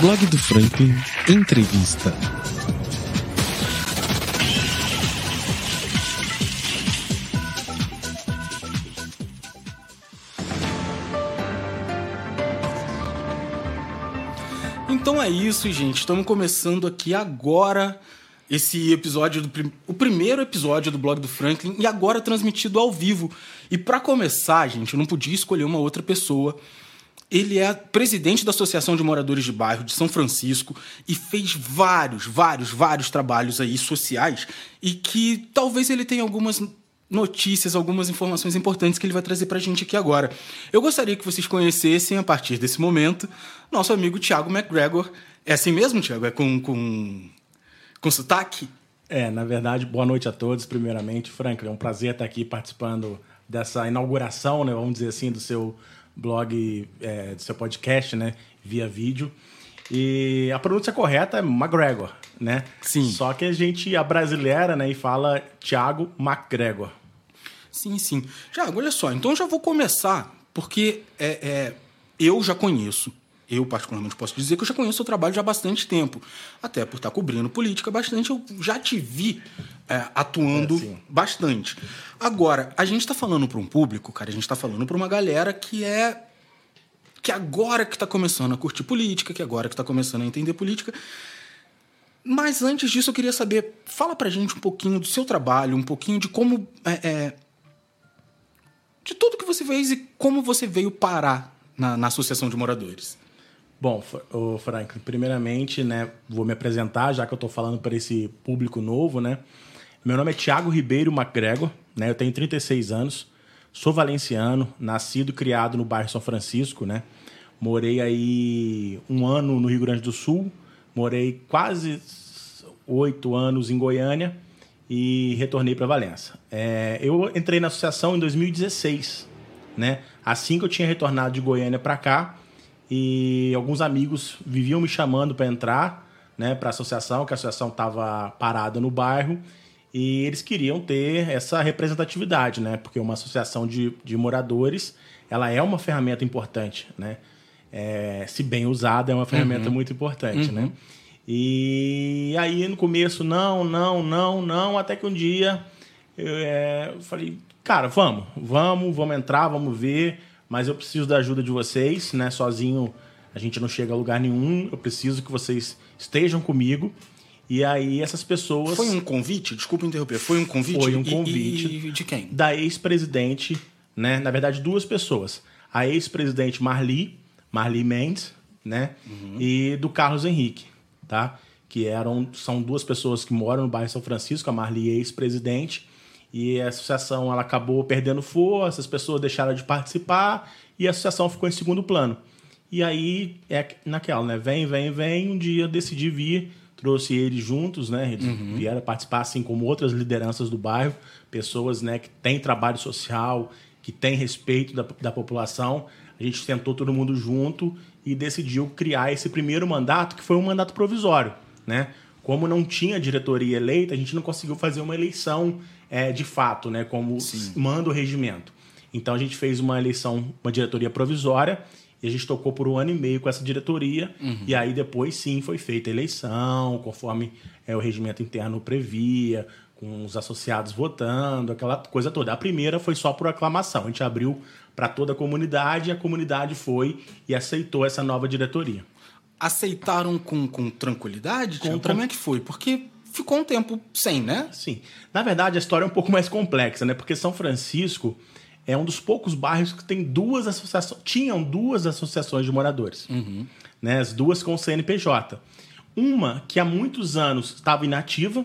Blog do Franklin Entrevista. Então é isso, gente. Estamos começando aqui agora esse episódio do prim- o primeiro episódio do blog do Franklin e agora transmitido ao vivo. E para começar, gente, eu não podia escolher uma outra pessoa. Ele é presidente da Associação de Moradores de Bairro de São Francisco e fez vários, vários, vários trabalhos aí sociais e que talvez ele tenha algumas notícias, algumas informações importantes que ele vai trazer pra gente aqui agora. Eu gostaria que vocês conhecessem, a partir desse momento, nosso amigo Thiago McGregor. É assim mesmo, Thiago? É com, com, com sotaque? É, na verdade, boa noite a todos, primeiramente. Franklin, é um prazer estar aqui participando dessa inauguração, né, vamos dizer assim, do seu blog, é, do seu podcast, né, via vídeo. E a pronúncia correta é McGregor, né? Sim. Só que a gente, a brasileira, né, e fala Thiago McGregor. Sim, sim. Tiago, olha só, então eu já vou começar, porque é, é, eu já conheço, eu particularmente posso dizer que eu já conheço o trabalho já há bastante tempo. Até por estar cobrindo política bastante, eu já te vi é, atuando É, bastante. Agora, a gente está falando para um público, cara, a gente está falando para uma galera que é que agora que está começando a curtir política, que agora que está começando a entender política. Mas antes disso, eu queria saber, fala pra gente um pouquinho do seu trabalho, um pouquinho de como. é, é, de tudo que você fez e como você veio parar na, na Associação de Moradores. Bom, ô Franklin, primeiramente, né, vou me apresentar, já que eu estou falando para esse público novo, né? Meu nome é Thiago Ribeiro MacGregor, né? Eu tenho 36 anos, sou valenciano, nascido e criado no bairro São Francisco, né? Morei aí um ano no Rio Grande do Sul, morei quase oito anos em Goiânia e retornei para Valença. É, eu entrei na associação em 2016, né? Assim que eu tinha retornado de Goiânia para cá, e alguns amigos viviam me chamando para entrar, né, para a associação, que a associação estava parada no bairro, e eles queriam ter essa representatividade, né? Porque uma associação de, de moradores, ela é uma ferramenta importante, né? É, se bem usada, é uma ferramenta muito importante, né? E aí no começo, não, não, não, não, até que um dia eu, é, eu falei, cara, vamos, vamos, vamos entrar, vamos ver, mas eu preciso da ajuda de vocês, né? Sozinho a gente não chega a lugar nenhum, eu preciso que vocês estejam comigo. E aí essas pessoas Foi um convite? Desculpa interromper. Foi um convite? Foi um E- convite. E, de quem? da ex-presidente, né? Na verdade, duas pessoas. A ex-presidente Marli, Marli Mendes, né? E do Carlos Henrique, tá? Que eram, são duas pessoas que moram no bairro São Francisco, a Marli é ex-presidente, e a associação ela acabou perdendo força, as pessoas deixaram de participar e a associação ficou em segundo plano. E aí é naquela, né? Vem, vem, vem. Um dia eu decidi vir, trouxe eles juntos, né? Eles vieram participar, assim como outras lideranças do bairro, pessoas, né, que têm trabalho social, que têm respeito da, da população. A gente sentou todo mundo junto e decidiu criar esse primeiro mandato, que foi um mandato provisório, né? Como não tinha diretoria eleita, a gente não conseguiu fazer uma eleição é, de fato, né? Como manda o regimento. Então a gente fez uma eleição, uma diretoria provisória, e a gente tocou por um ano e meio com essa diretoria, e aí depois sim foi feita a eleição, conforme é, o regimento interno previa, com os associados votando, aquela coisa toda. A primeira foi só por aclamação, a gente abriu para toda a comunidade, e a comunidade foi e aceitou essa nova diretoria. Aceitaram com, com tranquilidade? Tran- Como é que foi? Porque ficou um tempo sem, né? Sim. Na verdade, a história é um pouco mais complexa, né? Porque São Francisco é um dos poucos bairros que tem duas associações. Tinham duas associações de moradores. Né? As duas com CNPJ. Uma que há muitos anos estava inativa,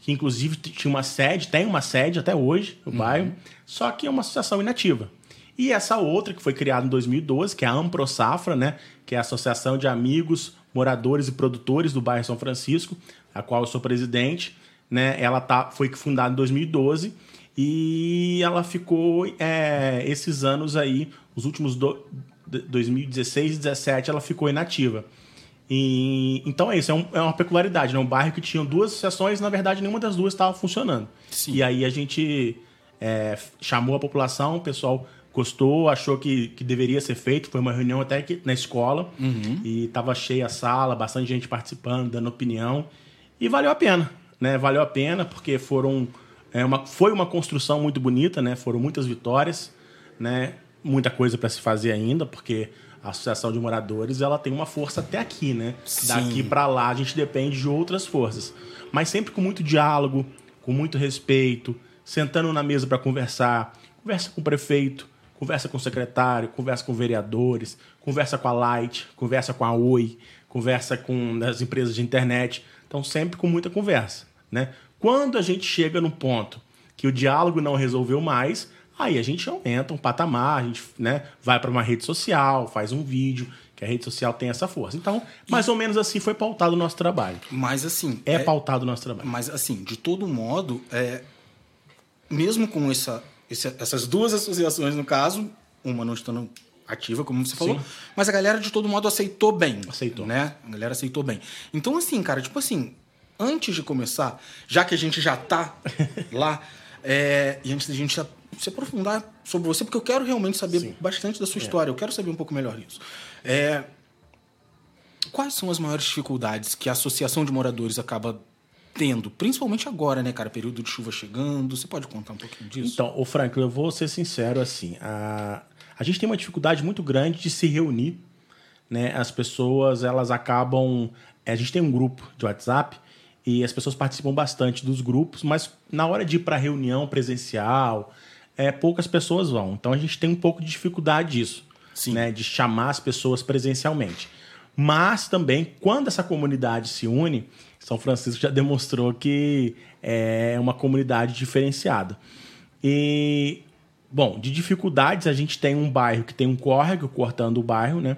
que inclusive tinha uma sede, tem uma sede até hoje no bairro, só que é uma associação inativa. E essa outra, que foi criada em 2012, que é a Ampro Safra, né? que é a Associação de Amigos, Moradores e Produtores do bairro São Francisco, a qual eu sou presidente. Né? Ela tá, foi fundada em 2012 e ela ficou é, esses anos aí, os últimos do, de- 2016 e 2017, ela ficou inativa. E, então é isso, é, um- é uma peculiaridade, né? Um bairro que tinha duas associações, na verdade, nenhuma das duas estava funcionando. Sim. E aí a gente é, chamou a população, o pessoal gostou, achou que, que deveria ser feito. Foi uma reunião até que na escola e estava cheia a sala, bastante gente participando, dando opinião. E valeu a pena, né? Valeu a pena porque foram é uma, foi uma construção muito bonita, né? Foram muitas vitórias, né? Muita coisa para se fazer ainda, porque a associação de moradores ela tem uma força até aqui, né? Sim. Daqui para lá a gente depende de outras forças, mas sempre com muito diálogo, com muito respeito, sentando na mesa para conversar, conversa com o prefeito, conversa com o secretário, conversa com vereadores, conversa com a Light, conversa com a Oi, conversa com as empresas de internet. Então, sempre com muita conversa. Né? Quando a gente chega no ponto que o diálogo não resolveu mais, aí a gente aumenta um patamar, a gente né, vai para uma rede social, faz um vídeo, que a rede social tem essa força. Então, mais ou menos assim foi pautado o nosso trabalho. Mas assim. É, pautado o nosso trabalho. Mas assim, de todo modo, é, mesmo com essa, essa- essas duas associações no caso, uma não estando ativa, como você falou, Sim. mas a galera de todo modo aceitou bem. Aceitou. Né? A galera aceitou bem. Então, assim, cara, tipo assim, antes de começar, já que a gente já tá lá, é, e antes da gente já se aprofundar sobre você, porque eu quero realmente saber Sim. bastante da sua história, eu quero saber um pouco melhor disso. É, Quais são as maiores dificuldades que a associação de moradores acaba tendo, principalmente agora, né, cara? Período de chuva chegando. Você pode contar um pouquinho disso? Então, o Franklin, eu vou ser sincero assim. A, a gente tem uma dificuldade muito grande de se reunir. Né? As pessoas, elas acabam. A gente tem um grupo de WhatsApp e as pessoas participam bastante dos grupos, mas na hora de ir para reunião presencial, é, poucas pessoas vão. Então a gente tem um pouco de dificuldade disso, Sim. né? de chamar as pessoas presencialmente. Mas também, quando essa comunidade se une, São Francisco já demonstrou que é uma comunidade diferenciada. E, bom, de dificuldades, a gente tem um bairro que tem um córrego cortando o bairro, né?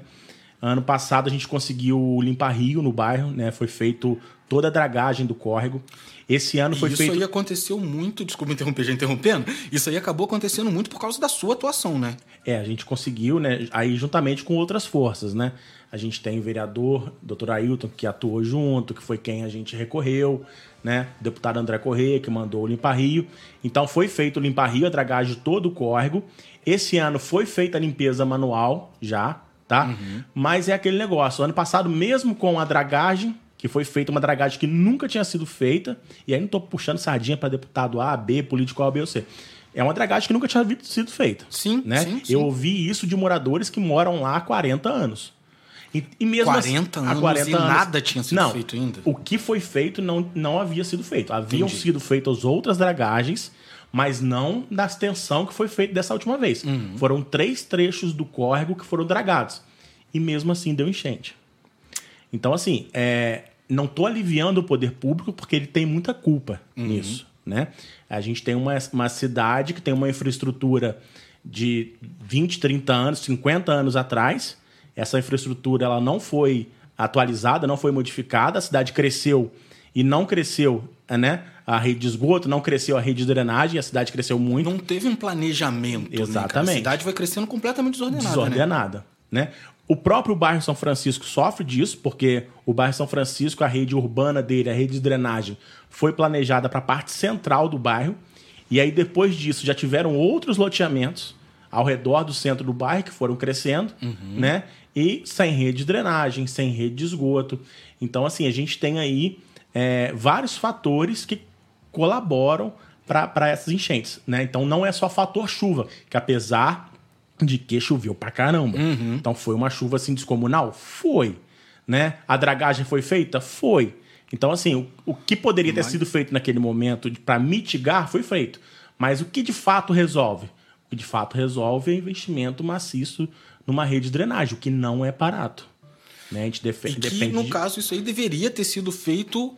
Ano passado a gente conseguiu limpar rio no bairro, né? Foi feito toda a dragagem do córrego. Esse ano foi isso feito. aí aconteceu muito, desculpa interromper, já interrompendo. Isso aí acabou acontecendo muito por causa da sua atuação, né? É, a gente conseguiu, né? Aí juntamente com outras forças, né? A gente tem o vereador, doutor Ailton, que atuou junto, que foi quem a gente recorreu, né? O deputado André Corrêa, que mandou o Limpa Rio. Então foi feito o Limpa Rio, a dragagem de todo o córrego. Esse ano foi feita a limpeza manual já, tá? Mas é aquele negócio. Ano passado, mesmo com a dragagem, que foi feita uma dragagem que nunca tinha sido feita, e aí não tô puxando sardinha para deputado A, B, político A, B ou C. É uma dragagem que nunca tinha sido feita. Sim, né? sim, sim. Eu ouvi isso de moradores que moram lá há 40 anos. E, e mesmo 40 assim, anos e nada tinha sido não, feito ainda? O que foi feito não, não havia sido feito. Haviam Entendi. sido feitas outras dragagens, mas não da extensão que foi feita dessa última vez. Uhum. Foram três trechos do córrego que foram dragados. E mesmo assim deu enchente. Então, assim, é, não estou aliviando o poder público porque ele tem muita culpa nisso. Né? A gente tem uma, uma cidade que tem uma infraestrutura de 20, 30 anos, 50 anos atrás. Essa infraestrutura ela não foi atualizada, não foi modificada. A cidade cresceu e não cresceu né? a rede de esgoto, não cresceu a rede de drenagem, a cidade cresceu muito Não teve um planejamento. Né? Exatamente. a cidade vai crescendo completamente desordenada. Né? desordenada. Né? O próprio bairro São Francisco sofre disso, porque o bairro São Francisco, a rede urbana dele, a rede de drenagem, foi planejada para a parte central do bairro. E aí, depois disso, já tiveram outros loteamentos ao redor do centro do bairro que foram crescendo, né? E sem rede de drenagem, sem rede de esgoto. Então, assim, a gente tem aí é, vários fatores que colaboram para essas enchentes, né? Então, não é só fator chuva, que apesar de que choveu pra caramba. Então foi uma chuva assim descomunal? Foi. Né? A dragagem foi feita? Foi. Então, assim, o, o que poderia ter sido feito naquele momento para mitigar foi feito. Mas o que de fato resolve? O que de fato resolve é investimento maciço numa rede de drenagem, o que não é barato. Né? A gente defe- E que, depende no de- caso, isso aí deveria ter sido feito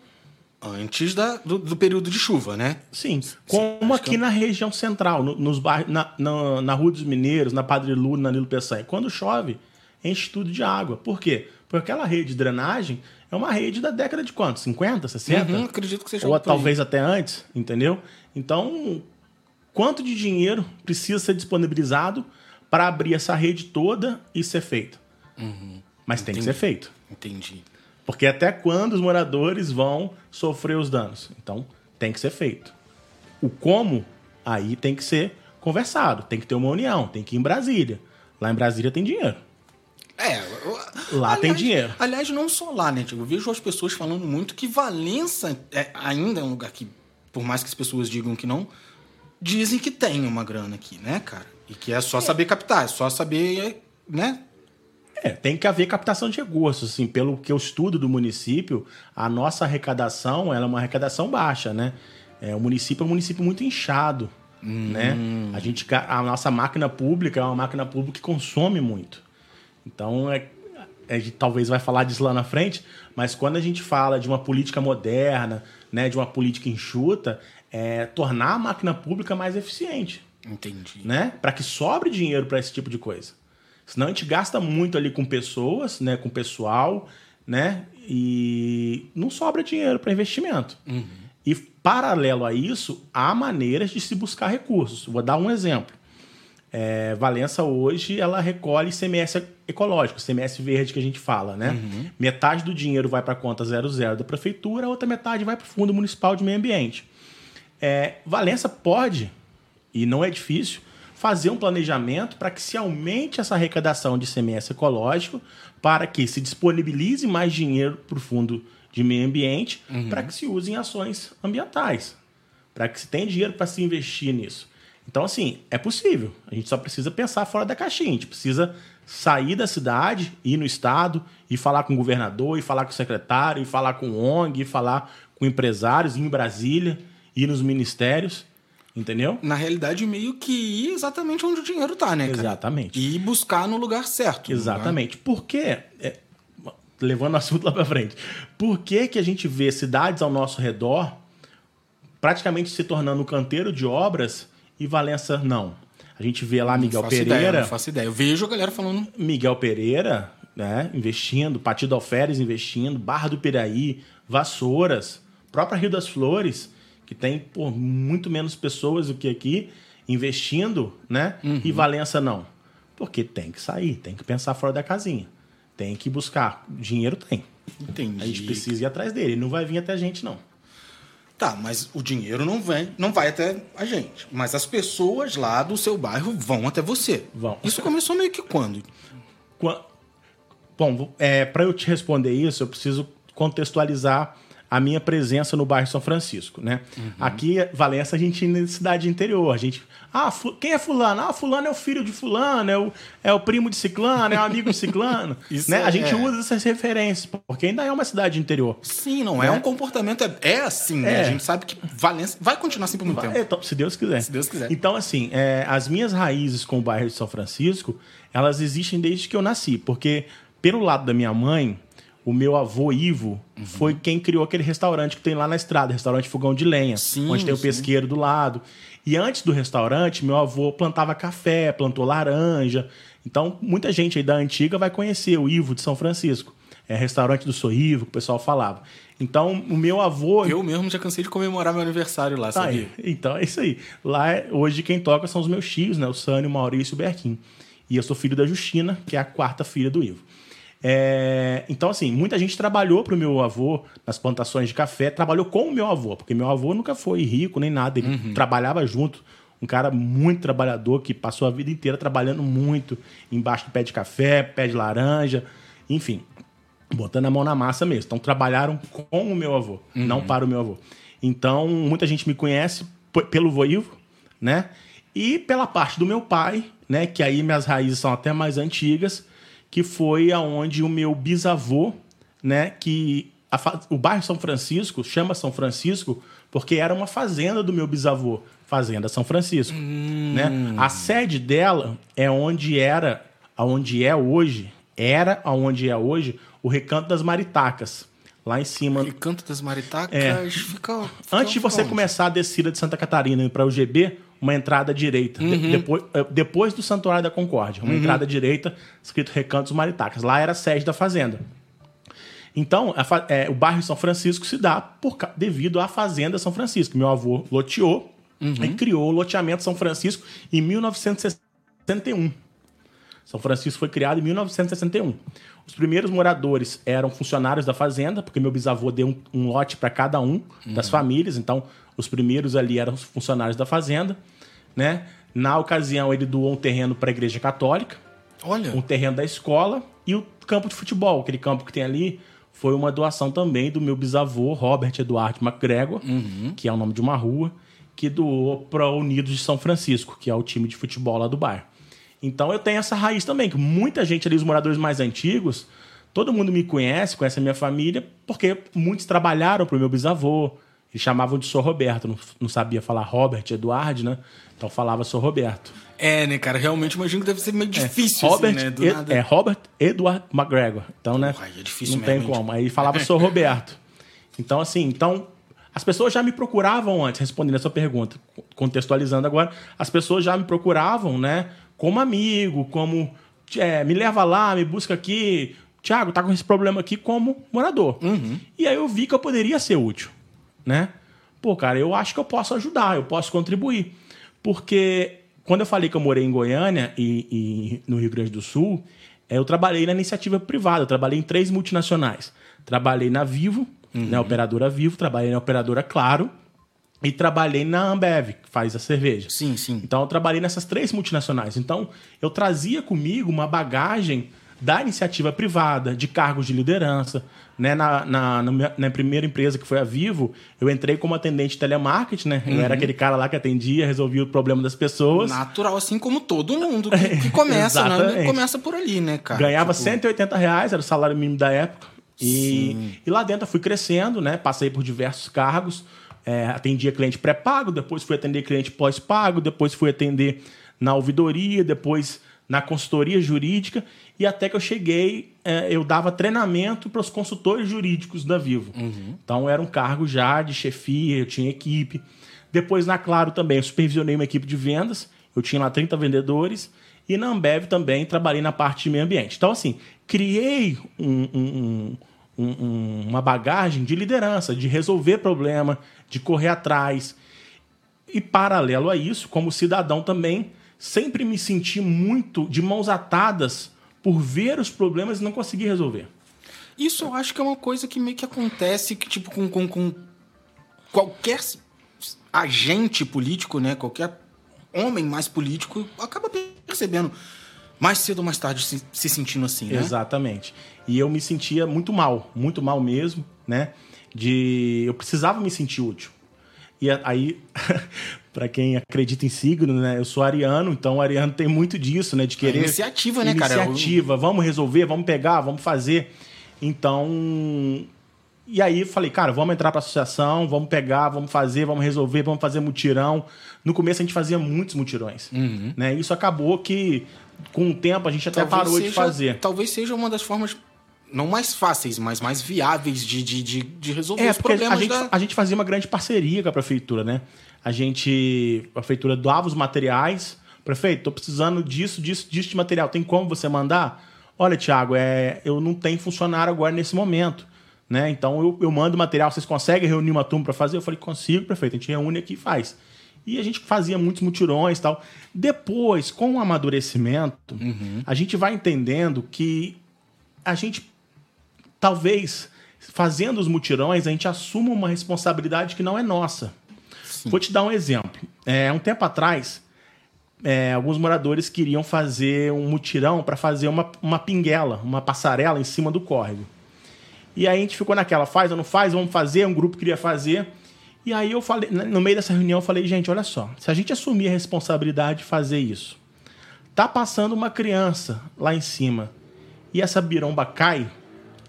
antes da, do, do período de chuva, né? Sim, como que aqui na região central, no- nos bairros, na, na, na Rua dos Mineiros, na Padre Lu, na Nilo Peçanha. Quando chove, enche tudo de água. Por quê? Porque aquela rede de drenagem é uma rede da década de quanto? 50, 60? Uhum, acredito que seja Ou talvez até antes, entendeu? Então, quanto de dinheiro precisa ser disponibilizado para abrir essa rede toda e ser feito? Mas tem que Entendi. ser feito. Entendi. Porque até quando os moradores vão sofrer os danos? Então, tem que ser feito. O como, aí tem que ser conversado. Tem que ter uma união, tem que ir em Brasília. Lá em Brasília tem dinheiro. É, lá tem dinheiro. Aliás, não só lá, né, Tiago? Eu vejo as pessoas falando muito que Valença é, ainda é um lugar que, por mais que as pessoas digam que não, dizem que tem uma grana aqui, né, cara? E que é só saber captar, é só saber, né? É, tem que haver captação de recursos, assim, pelo que eu estudo do município, a nossa arrecadação ela é uma arrecadação baixa, né? É, o município é um município muito inchado, hum. né? A gente, a nossa máquina pública é uma máquina pública que consome muito. Então, é, a gente talvez vai falar disso lá na frente, mas quando a gente fala de uma política moderna, né, de uma política enxuta, é tornar a máquina pública mais eficiente. Entendi. Né? Para que sobre dinheiro para esse tipo de coisa. Senão a gente gasta muito ali com pessoas, né, com pessoal, né? E não sobra dinheiro para investimento. Uhum. E paralelo a isso, há maneiras de se buscar recursos. Vou dar um exemplo. É, Valença hoje ela recolhe CMS ecológico, CMS verde que a gente fala, né? Uhum. Metade do dinheiro vai para a conta 00 da prefeitura, a outra metade vai para o Fundo Municipal de Meio Ambiente. É, Valença pode, e não é difícil, fazer um planejamento para que se aumente essa arrecadação de CMS ecológico, para que se disponibilize mais dinheiro para o fundo de meio ambiente, uhum. para que se use em ações ambientais, para que se tenha dinheiro para se investir nisso. Então, assim, é possível. A gente só precisa pensar fora da caixinha. A gente precisa sair da cidade, ir no estado, e falar com o governador, e falar com o secretário, e falar com o ONG, e falar com empresários, ir em Brasília, ir nos ministérios Entendeu? Na realidade, meio que ir exatamente onde o dinheiro tá, né, cara? Exatamente. E buscar no lugar certo. Exatamente. Lugar... Por quê? É, levando o assunto lá para frente. Por que, que a gente vê cidades ao nosso redor praticamente se tornando um canteiro de obras e Valença não? A gente vê lá Miguel não Pereira. Ideia, não faço ideia. Eu vejo a galera falando. Miguel Pereira, né, investindo, Partido Alferes investindo, Barra do Piraí, Vassouras, própria Rio das Flores que tem pô, muito menos pessoas do que aqui investindo, né? Uhum. E Valença não. Porque tem que sair, tem que pensar fora da casinha. Tem que buscar. Dinheiro tem. Entendi. A gente precisa ir atrás dele. Ele não vai vir até a gente, não. Tá, mas o dinheiro não vem, não vai até a gente. Mas as pessoas lá do seu bairro vão até você. Vão. Isso começou meio que quando? quando... Bom, é, para eu te responder isso, eu preciso contextualizar a minha presença no bairro São Francisco, né? Uhum. Aqui, Valença, a gente na cidade interior. A gente. Ah, quem é fulano? Ah, fulano é o filho de fulano, é o, é o primo de ciclano, é o amigo de ciclano. Né? É, a gente é. usa essas referências, porque ainda é uma cidade interior. Sim, não é, Né? um comportamento. É, é assim, né? É. A gente sabe que Valença vai continuar assim por muito tempo. Então, se Deus quiser. Se Deus quiser. Então, assim, é, as minhas raízes com o bairro de São Francisco, elas existem desde que eu nasci. Porque, pelo lado da minha mãe, o meu avô Ivo Uhum. foi quem criou aquele restaurante que tem lá na estrada, restaurante Fogão de Lenha, Sim, onde tem o sim. pesqueiro do lado. E antes do restaurante, meu avô plantava café, plantou laranja. Então, muita gente aí da antiga vai conhecer o Ivo de São Francisco. É restaurante do Soivo, que o pessoal falava. Então, o meu avô. Eu mesmo já cansei de comemorar meu aniversário lá, Tá sabia? aí. Então é isso aí. Lá, hoje, quem toca são os meus tios, né? O Sânio, o Maurício e o Berquim. E eu sou filho da Justina, que é a quarta filha do Ivo. É, então, assim, muita gente trabalhou para o meu avô nas plantações de café, trabalhou com o meu avô, porque meu avô nunca foi rico nem nada, ele trabalhava junto. Um cara muito trabalhador que passou a vida inteira trabalhando muito embaixo do pé de café, pé de laranja, enfim, botando a mão na massa mesmo. Então, trabalharam com o meu avô, não para o meu avô. Então, muita gente me conhece pelo voivo, né? E pela parte do meu pai, né? Que aí minhas raízes são até mais antigas, que foi aonde o meu bisavô, né? Que a o bairro São Francisco chama São Francisco porque era uma fazenda do meu bisavô, Fazenda São Francisco, né? A sede dela é onde era, aonde é hoje, era aonde é hoje o Recanto das Maritacas, lá em cima. E Canto das Maritacas É. fica, fica. Antes de você onde? começar a descida de Santa Catarina para o GB, uma entrada direita. De- Uhum. depois, eh, depois do Santuário da Concórdia, uma entrada direita, escrito Recantos Maritacas. Lá era a sede da fazenda. Então, a é, o bairro São Francisco se dá por, devido à Fazenda São Francisco. Meu avô loteou Uhum. e criou o loteamento São Francisco em 1961. São Francisco foi criado em 1961. Os primeiros moradores eram funcionários da fazenda, porque meu bisavô deu um, um lote para cada um das famílias. Então, os primeiros ali eram os funcionários da fazenda, né? Na ocasião, ele doou um terreno para a Igreja Católica, Olha. um terreno da escola e o campo de futebol, aquele campo que tem ali, foi uma doação também do meu bisavô, Robert Eduardo McGregor, que é o nome de uma rua, que doou para o Unidos de São Francisco, que é o time de futebol lá do bairro. Então eu tenho essa raiz também, que muita gente ali, os moradores mais antigos, todo mundo me conhece, conhece a minha família, porque muitos trabalharam para o meu bisavô. Eles chamavam de Sr. Roberto, não, não sabia falar Robert Eduardo, né? Então falava Sr. Roberto. É, né, cara? Realmente imagino que deve ser meio difícil, Robert, assim, né? Do Ed- nada. é Robert Edward McGregor. Então, né? Aí é difícil não tem como. Aí falava sou Roberto. Então, assim, então as pessoas já me procuravam antes, respondendo a sua pergunta, contextualizando agora, as pessoas já me procuravam, né? Como amigo, como é, me leva lá, me busca aqui. Tiago, tá com esse problema aqui como morador. Uhum. E aí eu vi que eu poderia ser útil, né? Pô, cara, eu acho que eu posso ajudar, eu posso contribuir. Porque quando eu falei que eu morei em Goiânia e, e no Rio Grande do Sul, eh, eu trabalhei na iniciativa privada, eu trabalhei em três multinacionais. Trabalhei na Vivo, na operadora Vivo, trabalhei na operadora Claro e trabalhei na Ambev, que faz a cerveja. Sim, sim. Então eu trabalhei nessas três multinacionais. Então eu trazia comigo uma bagagem da iniciativa privada, de cargos de liderança. Né? Na, na, na minha- na primeira empresa, que foi a Vivo, eu entrei como atendente de telemarketing, né? Eu era aquele cara lá que atendia, resolvia o problema das pessoas. Natural, assim como todo mundo que, que começa, né? Começa por ali, né, cara? Ganhava Tipo, 180 reais, era o salário mínimo da época. E, e lá dentro eu fui crescendo, né? Passei por diversos cargos. É, atendia cliente pré-pago, depois fui atender cliente pós-pago, depois fui atender na ouvidoria, depois na consultoria jurídica. E até que eu cheguei, é, eu dava treinamento para os consultores jurídicos da Vivo. Então era um cargo já de chefia, eu tinha equipe. Depois na Claro também, eu supervisionei uma equipe de vendas. Eu tinha lá 30 vendedores. E na Ambev também trabalhei na parte de meio ambiente. Então, assim, criei um- um- um- uma bagagem de liderança, de resolver problema, de correr atrás. E paralelo a isso, como cidadão também, sempre me senti muito de mãos atadas por ver os problemas e não conseguir resolver. Isso eu acho que é uma coisa que meio que acontece que, tipo, com, com, com qualquer agente político, né? Qualquer homem mais político acaba percebendo mais cedo ou mais tarde se, se sentindo assim, né? Exatamente. E eu me sentia muito mal, muito mal mesmo, né? De eu precisava me sentir útil. E aí, para quem acredita em signo, né? Eu sou ariano, então o ariano tem muito disso, né? De querer iniciativa, né, cara? Iniciativa, vamos resolver, vamos pegar, vamos fazer. Então, e aí falei, cara, vamos entrar para associação, vamos pegar, vamos fazer, vamos resolver, vamos fazer mutirão. No começo a gente fazia muitos mutirões, né? Isso acabou que com o tempo a gente até parou de seja- fazer. Talvez seja uma das formas não mais fáceis, mas mais viáveis de, de, de, de resolver É, os porque a problemas gente, da... a gente fazia uma grande parceria com a prefeitura, né? A gente. A prefeitura doava os materiais. Prefeito, tô precisando disso, disso, disso de material. Tem como você mandar? Olha, Thiago, é, eu não tenho funcionário agora nesse momento. Né? Então eu, eu mando material, vocês conseguem reunir uma turma para fazer? Eu falei, consigo, prefeito. A gente reúne aqui e faz. E a gente fazia muitos mutirões e tal. Depois, com o amadurecimento, a gente vai entendendo que a gente talvez fazendo os mutirões a gente assuma uma responsabilidade que não é nossa. Vou te dar um exemplo. É, um tempo atrás, é, alguns moradores queriam fazer um mutirão para fazer uma, uma pinguela, uma passarela em cima do córrego. E aí a gente ficou naquela, faz ou não faz, vamos fazer, um grupo queria fazer. E aí eu falei, no meio dessa reunião, eu falei, gente, olha só, se a gente assumir a responsabilidade de fazer isso, tá passando uma criança lá em cima e essa biromba cai,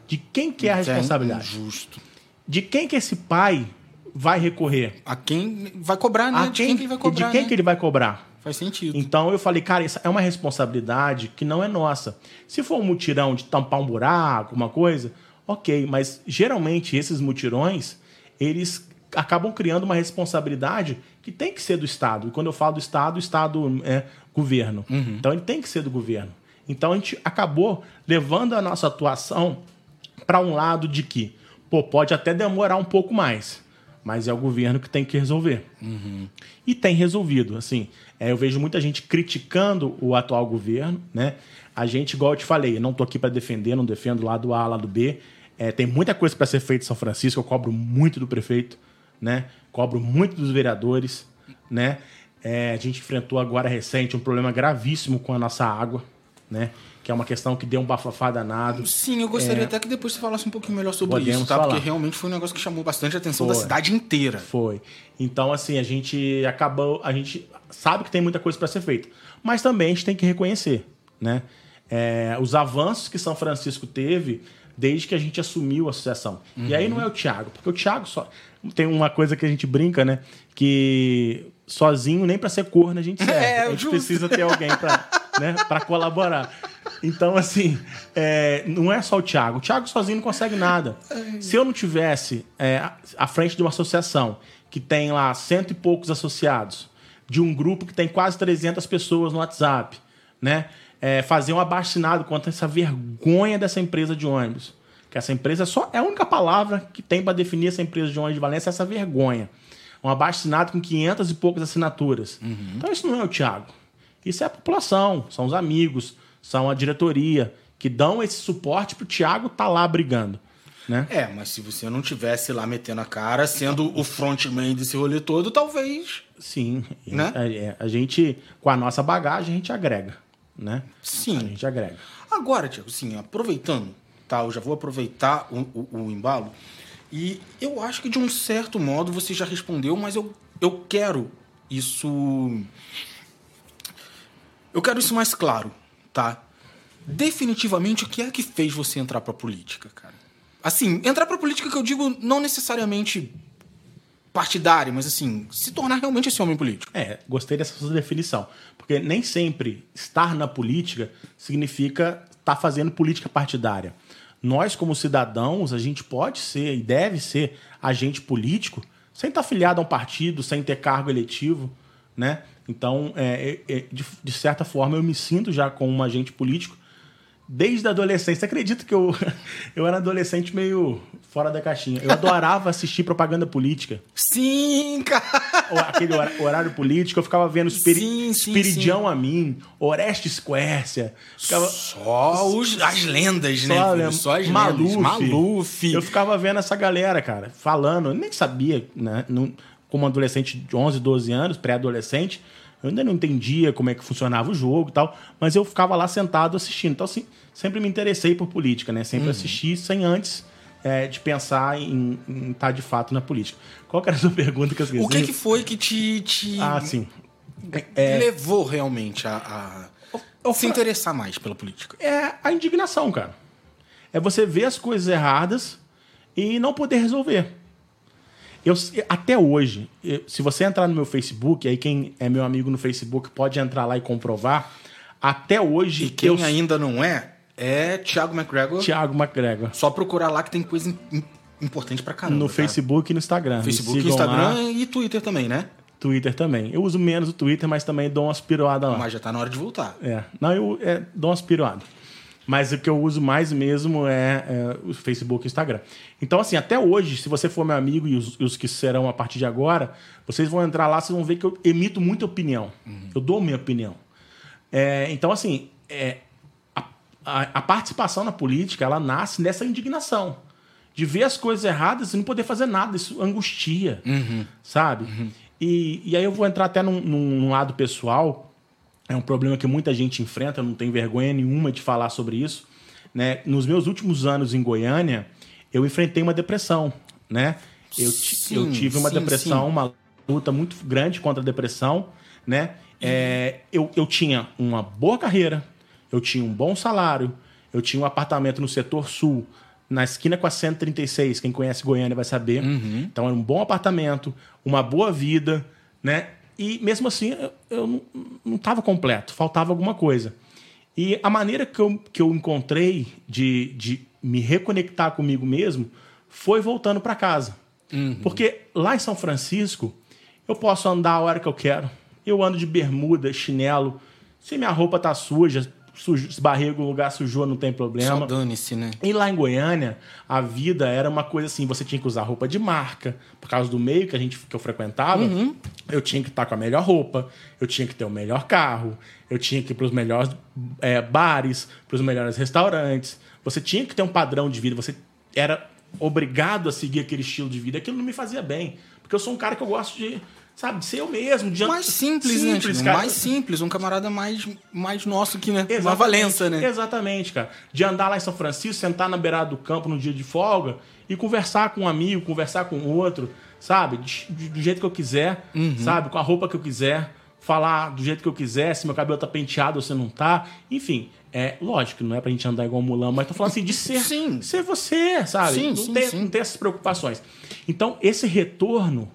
de quem que é a responsabilidade? Justo. De quem que esse pai vai recorrer? A quem vai cobrar, né? A de quem que ele vai cobrar, de quem né? que ele vai cobrar? Faz sentido. Então eu falei, cara, isso é uma responsabilidade que não é nossa. Se for um mutirão de tampar um buraco, uma coisa, ok, mas geralmente esses mutirões, eles acabam criando uma responsabilidade que tem que ser do Estado. E quando eu falo do Estado, o Estado é governo. Então ele tem que ser do governo. Então a gente acabou levando a nossa atuação para um lado de que, pô, pode até demorar um pouco mais, mas é o governo que tem que resolver. E tem resolvido, assim. é, eu vejo muita gente criticando o atual governo, né? A gente, igual eu te falei, não tô aqui para defender, não defendo lá do A, lá do B. É, tem muita coisa para ser feita em São Francisco, eu cobro muito do prefeito, né? Cobro muito dos vereadores, né? É, a gente enfrentou agora recente um problema gravíssimo com a nossa água, né? Que é uma questão que deu um bafafá danado. Sim, eu gostaria até que depois você falasse um pouquinho melhor sobre Podemos isso, tá? falar. Porque realmente foi um negócio que chamou bastante a atenção da Foi. cidade inteira. Foi. Então, assim, a gente acabou. A gente sabe que tem muita coisa para ser feita. Mas também a gente tem que reconhecer, né? É, os avanços que São Francisco teve desde que a gente assumiu a associação. E aí não é o Thiago, porque o Thiago só. Tem uma coisa que a gente brinca, né? Que sozinho, nem para ser corno, a gente serve. É, a gente justo. precisa ter alguém para né, pra colaborar. Então, assim, é, não é só o Thiago. O Thiago sozinho não consegue nada. Se eu não tivesse é, à frente de uma associação que tem lá cento e poucos associados, de um grupo que tem quase 300 pessoas no WhatsApp, né? É, fazer um abaixo-assinado contra essa vergonha dessa empresa de ônibus. Que essa empresa só é a única palavra que tem para definir essa empresa de ônibus de Valência é essa vergonha. Um abaixo-assinado com 500 e poucas assinaturas. Então isso não é o Thiago. Isso é a população, são os amigos, são a diretoria que dão esse suporte pro Thiago tá lá brigando, né? É, mas se você não tivesse lá metendo a cara, sendo o frontman desse rolê todo, talvez. Sim, Né? a, é, a gente com a nossa bagagem a gente agrega, né? Sim. A gente agrega. Agora, Tiago, assim, aproveitando, tá? Eu já vou aproveitar o, o- o embalo. E eu acho que de um certo modo você já respondeu, mas eu, eu quero isso. Eu quero isso mais claro, tá? Definitivamente, o que é que fez você entrar pra política, cara? Assim, entrar pra política que eu digo não necessariamente partidário, mas assim, se tornar realmente esse homem político. É, gostei dessa sua definição. Porque nem sempre estar na política significa estar fazendo política partidária. Nós, como cidadãos, a gente pode ser e deve ser agente político sem estar afiliado a um partido, sem ter cargo eletivo, né? Então, é, é, é, de, de certa forma, eu me sinto já como um agente político desde a adolescência. Você acredita que eu, eu era adolescente meio fora da caixinha? Eu adorava assistir propaganda política. Sim, cara! Aquele horário político, eu ficava vendo Esperi Sim, sim, Esperidião a mim, Orestes Quércia. Ficava, Só os, as lendas, né? só, né, Só as Maluf. lendas. Maluf. Eu ficava vendo essa galera, cara, falando. Eu nem sabia, né? Não- como adolescente de 11, 12 anos, pré-adolescente, eu ainda não entendia como é que funcionava o jogo e tal, mas eu ficava lá sentado assistindo. Então, assim, sempre me interessei por política, né? Uhum. Sempre assisti sem antes é, de pensar em estar de fato na política. Qual que era a sua pergunta que eu esqueci? O que, que foi que te, te Ah, sim. levou realmente a, a se interessar mais pela política? é a indignação, cara. É você ver as coisas erradas e não poder resolver. Eu, até hoje, se você entrar no meu Facebook, aí quem é meu amigo no Facebook pode entrar lá e comprovar. Até hoje, E quem eu, ainda não é, é Thiago McGregor. Thiago McGregor, Só procurar lá que tem coisa im- importante pra caramba. no tá? Facebook e no Instagram. Facebook, Instagram lá. e Twitter também, né? Twitter também. Eu uso menos o Twitter, mas também dou umas piruadas lá. Mas já tá na hora de voltar. É. Não, eu é, dou umas piruadas. Mas o que eu uso mais mesmo é, é o Facebook e o Instagram. Então, assim, até hoje, se você for meu amigo e os, os que serão a partir de agora, vocês vão entrar lá, vocês vão ver que eu emito muita opinião. Eu dou minha opinião. É, então, assim, é, a, a- a participação na política, ela nasce dessa indignação. De ver as coisas erradas e não poder fazer nada. Isso angustia, sabe? E, e aí eu vou entrar até num- num lado pessoal. É um problema que muita gente enfrenta, não tenho vergonha nenhuma de falar sobre isso. Né? Nos meus últimos anos em Goiânia, eu enfrentei uma depressão. Né? Eu, Sim, eu tive uma sim, depressão, sim. uma luta muito grande contra a depressão. Né? É, eu, eu tinha uma boa carreira, eu tinha um bom salário, eu tinha um apartamento no setor sul, na esquina com a 136. Quem conhece Goiânia vai saber. Então era um bom apartamento, uma boa vida, né? E mesmo assim eu, não- estava completo, faltava alguma coisa. E a maneira que eu, que eu encontrei de, de me reconectar comigo mesmo foi voltando para casa. Porque lá em São Francisco, eu posso andar a hora que eu quero. Eu ando de bermuda, chinelo. Se minha roupa tá suja, sujo, esbarrei em algum lugar, sujou, não tem problema. Só dane-se, né? E lá em Goiânia, a vida era uma coisa assim, você tinha que usar roupa de marca, por causa do meio que a gente que eu frequentava, eu tinha que estar com a melhor roupa, eu tinha que ter o melhor carro, eu tinha que ir para os melhores é, bares, para os melhores restaurantes. Você tinha que ter um padrão de vida, você era obrigado a seguir aquele estilo de vida. Aquilo não me fazia bem. Porque eu sou um cara que eu gosto de, sabe, de ser eu mesmo. De mais simples, simples né? Cara. Mais simples, um camarada mais, mais nosso que, né? Exatamente, Uma Valença, né? Exatamente, cara. De andar lá em São Francisco, sentar na beirada do campo no dia de folga e conversar com um amigo, conversar com outro, sabe? De, de, do jeito que eu quiser, uhum. sabe? Com a roupa que eu quiser, falar do jeito que eu quiser, se meu cabelo tá penteado ou se não tá. Enfim, é lógico não é pra gente andar igual mulão, mas tô falando assim de ser, sim. ser você, sabe? Sim, não, sim, ter, sim. não ter essas preocupações. Então, esse retorno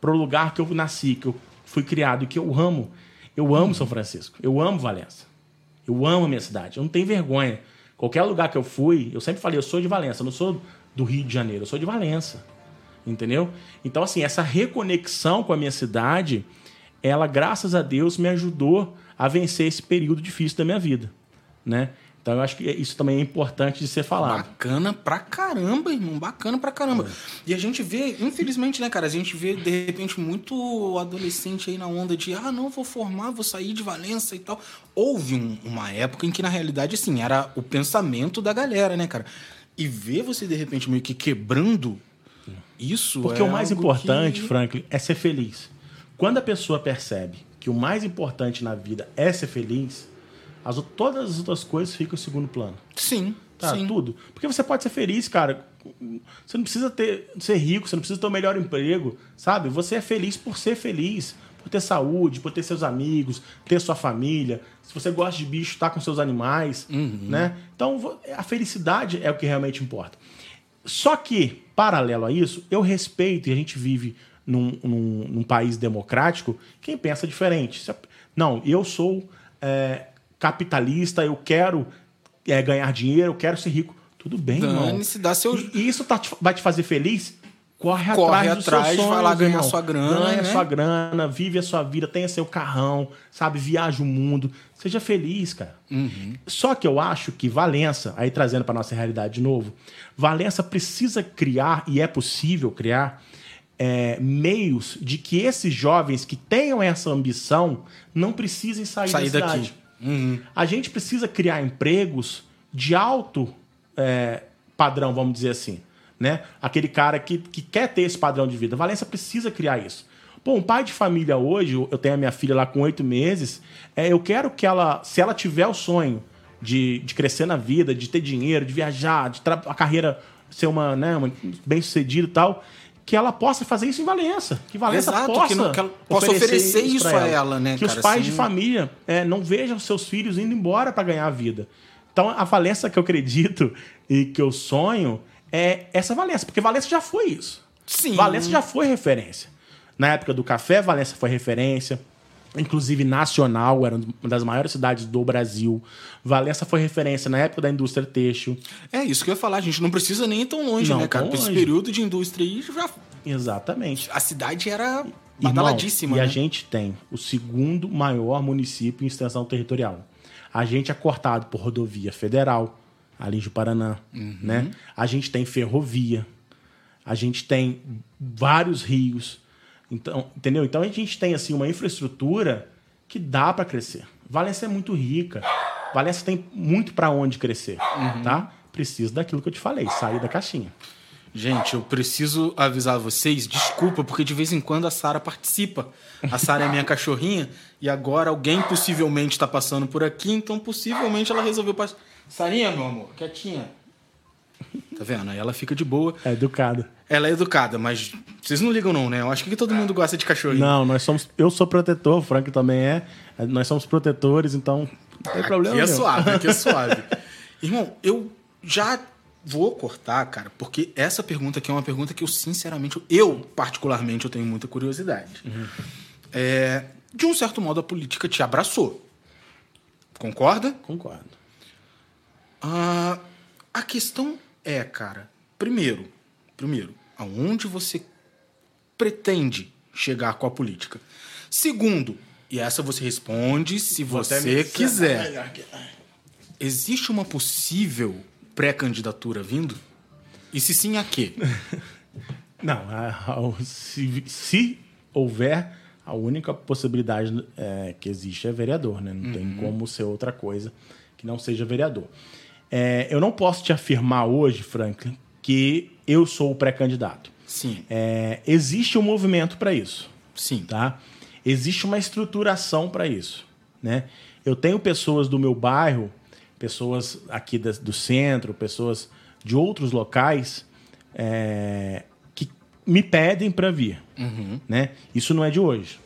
pro lugar que eu nasci, que eu fui criado que eu amo, eu amo São Francisco, eu amo Valença. Eu amo a minha cidade, eu não tenho vergonha. Qualquer lugar que eu fui, eu sempre falei, eu sou de Valença, eu não sou do Rio de Janeiro, eu sou de Valença. Entendeu? Então, assim, essa reconexão com a minha cidade, ela, graças a Deus, me ajudou a vencer esse período difícil da minha vida, né? Então eu acho que isso também é importante de ser falado. Bacana pra caramba, irmão. Bacana pra caramba. É. E a gente vê, infelizmente, né, cara? A gente vê, de repente, muito adolescente aí na onda de ah, não, vou formar, vou sair de Valença e tal. Houve um, uma época em que, na realidade, assim, era o pensamento da galera, né, cara? E ver você, de repente, meio que quebrando isso. Porque é o mais importante, que... Franklin, é ser feliz. Quando a pessoa percebe que o mais importante na vida é ser feliz, as, todas as outras coisas ficam em segundo plano. Sim. Tá, sim. tudo. Porque você pode ser feliz, cara. Você não precisa ter, ser rico, você não precisa ter o melhor emprego, sabe? Você é feliz por ser feliz, por ter saúde, por ter seus amigos, ter sua família. Se você gosta de bicho, tá com seus animais, uhum. né? Então, a felicidade é o que realmente importa. Só que, paralelo a isso, eu respeito, e a gente vive num, num, num país democrático, quem pensa diferente. Não, eu sou é, capitalista, eu quero é, ganhar dinheiro, eu quero ser rico. Tudo bem, irmão. Se dá seu... E isso tá, vai te fazer feliz? Corre, Corre atrás, atrás, sonhos, vai lá ganhar sua grana. Ganha né? sua grana, vive a sua vida, tenha seu carrão, sabe? Viaja o mundo. Seja feliz, cara. Uhum. Só que eu acho que Valença, aí trazendo para nossa realidade de novo, Valença precisa criar, e é possível criar, é, meios de que esses jovens que tenham essa ambição não precisem sair, Sair da daqui. Uhum. A gente precisa criar empregos de alto é, padrão, vamos dizer assim. Né? Aquele cara que, que quer ter esse padrão de vida. Valência precisa criar isso. Pô, um pai de família hoje, eu tenho a minha filha lá com oito meses, é, eu quero que ela, se ela tiver o sonho de, de crescer na vida, de ter dinheiro, de viajar, de a carreira ser uma, né, uma bem sucedida e tal, que ela possa fazer isso em Valença. Que Valença Exato, possa, que não- que ela possa oferecer isso pra a ela, né, Que cara, os pais assim- de família é, não vejam seus filhos indo embora para ganhar a vida. Então, a Valença que eu acredito e que eu sonho é essa Valença, porque Valença já foi isso. Sim. Valença já foi referência. Na época do café, Valença foi referência. Inclusive nacional, era uma das maiores cidades do Brasil. Valença foi referência na época da indústria têxtil. É isso que eu ia falar, a gente não precisa nem ir tão longe, Não, né, cara? esse período de indústria aí já. Exatamente. A cidade era Irmão, badaladíssima. E a né? gente tem o segundo maior município em extensão territorial. A gente é cortado por rodovia federal, ali em Paraná, Uhum. né? A gente tem ferrovia. A gente tem vários rios. Então, entendeu? Então a gente tem assim uma infraestrutura que dá para crescer. Valência é muito rica. Valência tem muito para onde crescer, Uhum. tá? Precisa daquilo que eu te falei, sair da caixinha. Gente, eu preciso avisar vocês, desculpa, porque de vez em quando a Sara participa. A Sara é minha cachorrinha e agora alguém possivelmente está passando por aqui, então possivelmente ela resolveu passar. Sarinha, meu amor, quietinha. Tá vendo? Aí ela fica de boa. É educado. Ela é educada, mas vocês não ligam não, né? Eu acho que todo mundo gosta de cachorrinho. Não, nós somos. Eu sou protetor, o Frank também é. Nós somos protetores, então não tem problema. Aqui é nenhum. suave, aqui é suave. Irmão, eu já vou cortar, cara, porque essa pergunta aqui é uma pergunta que eu, sinceramente, eu, particularmente, eu tenho muita curiosidade. É, de um certo modo, a política te abraçou. Concorda? Concordo. Ah, a questão é, cara, primeiro, primeiro, aonde você pretende chegar com a política? Segundo, e essa você responde se você quiser. Existe uma possível pré-candidatura vindo? E se sim, a quê? Não, a- a- se, se houver, a única possibilidade é, que existe é vereador, né? Não tem como ser outra coisa que não seja vereador. É, eu não posso te afirmar hoje, Franklin, que eu sou o pré-candidato. Sim. É, existe um movimento para isso, Sim. tá? Existe uma estruturação para isso, né? Eu tenho pessoas do meu bairro, pessoas aqui da- do centro, pessoas de outros locais é, que me pedem para vir, né? Isso não é de hoje.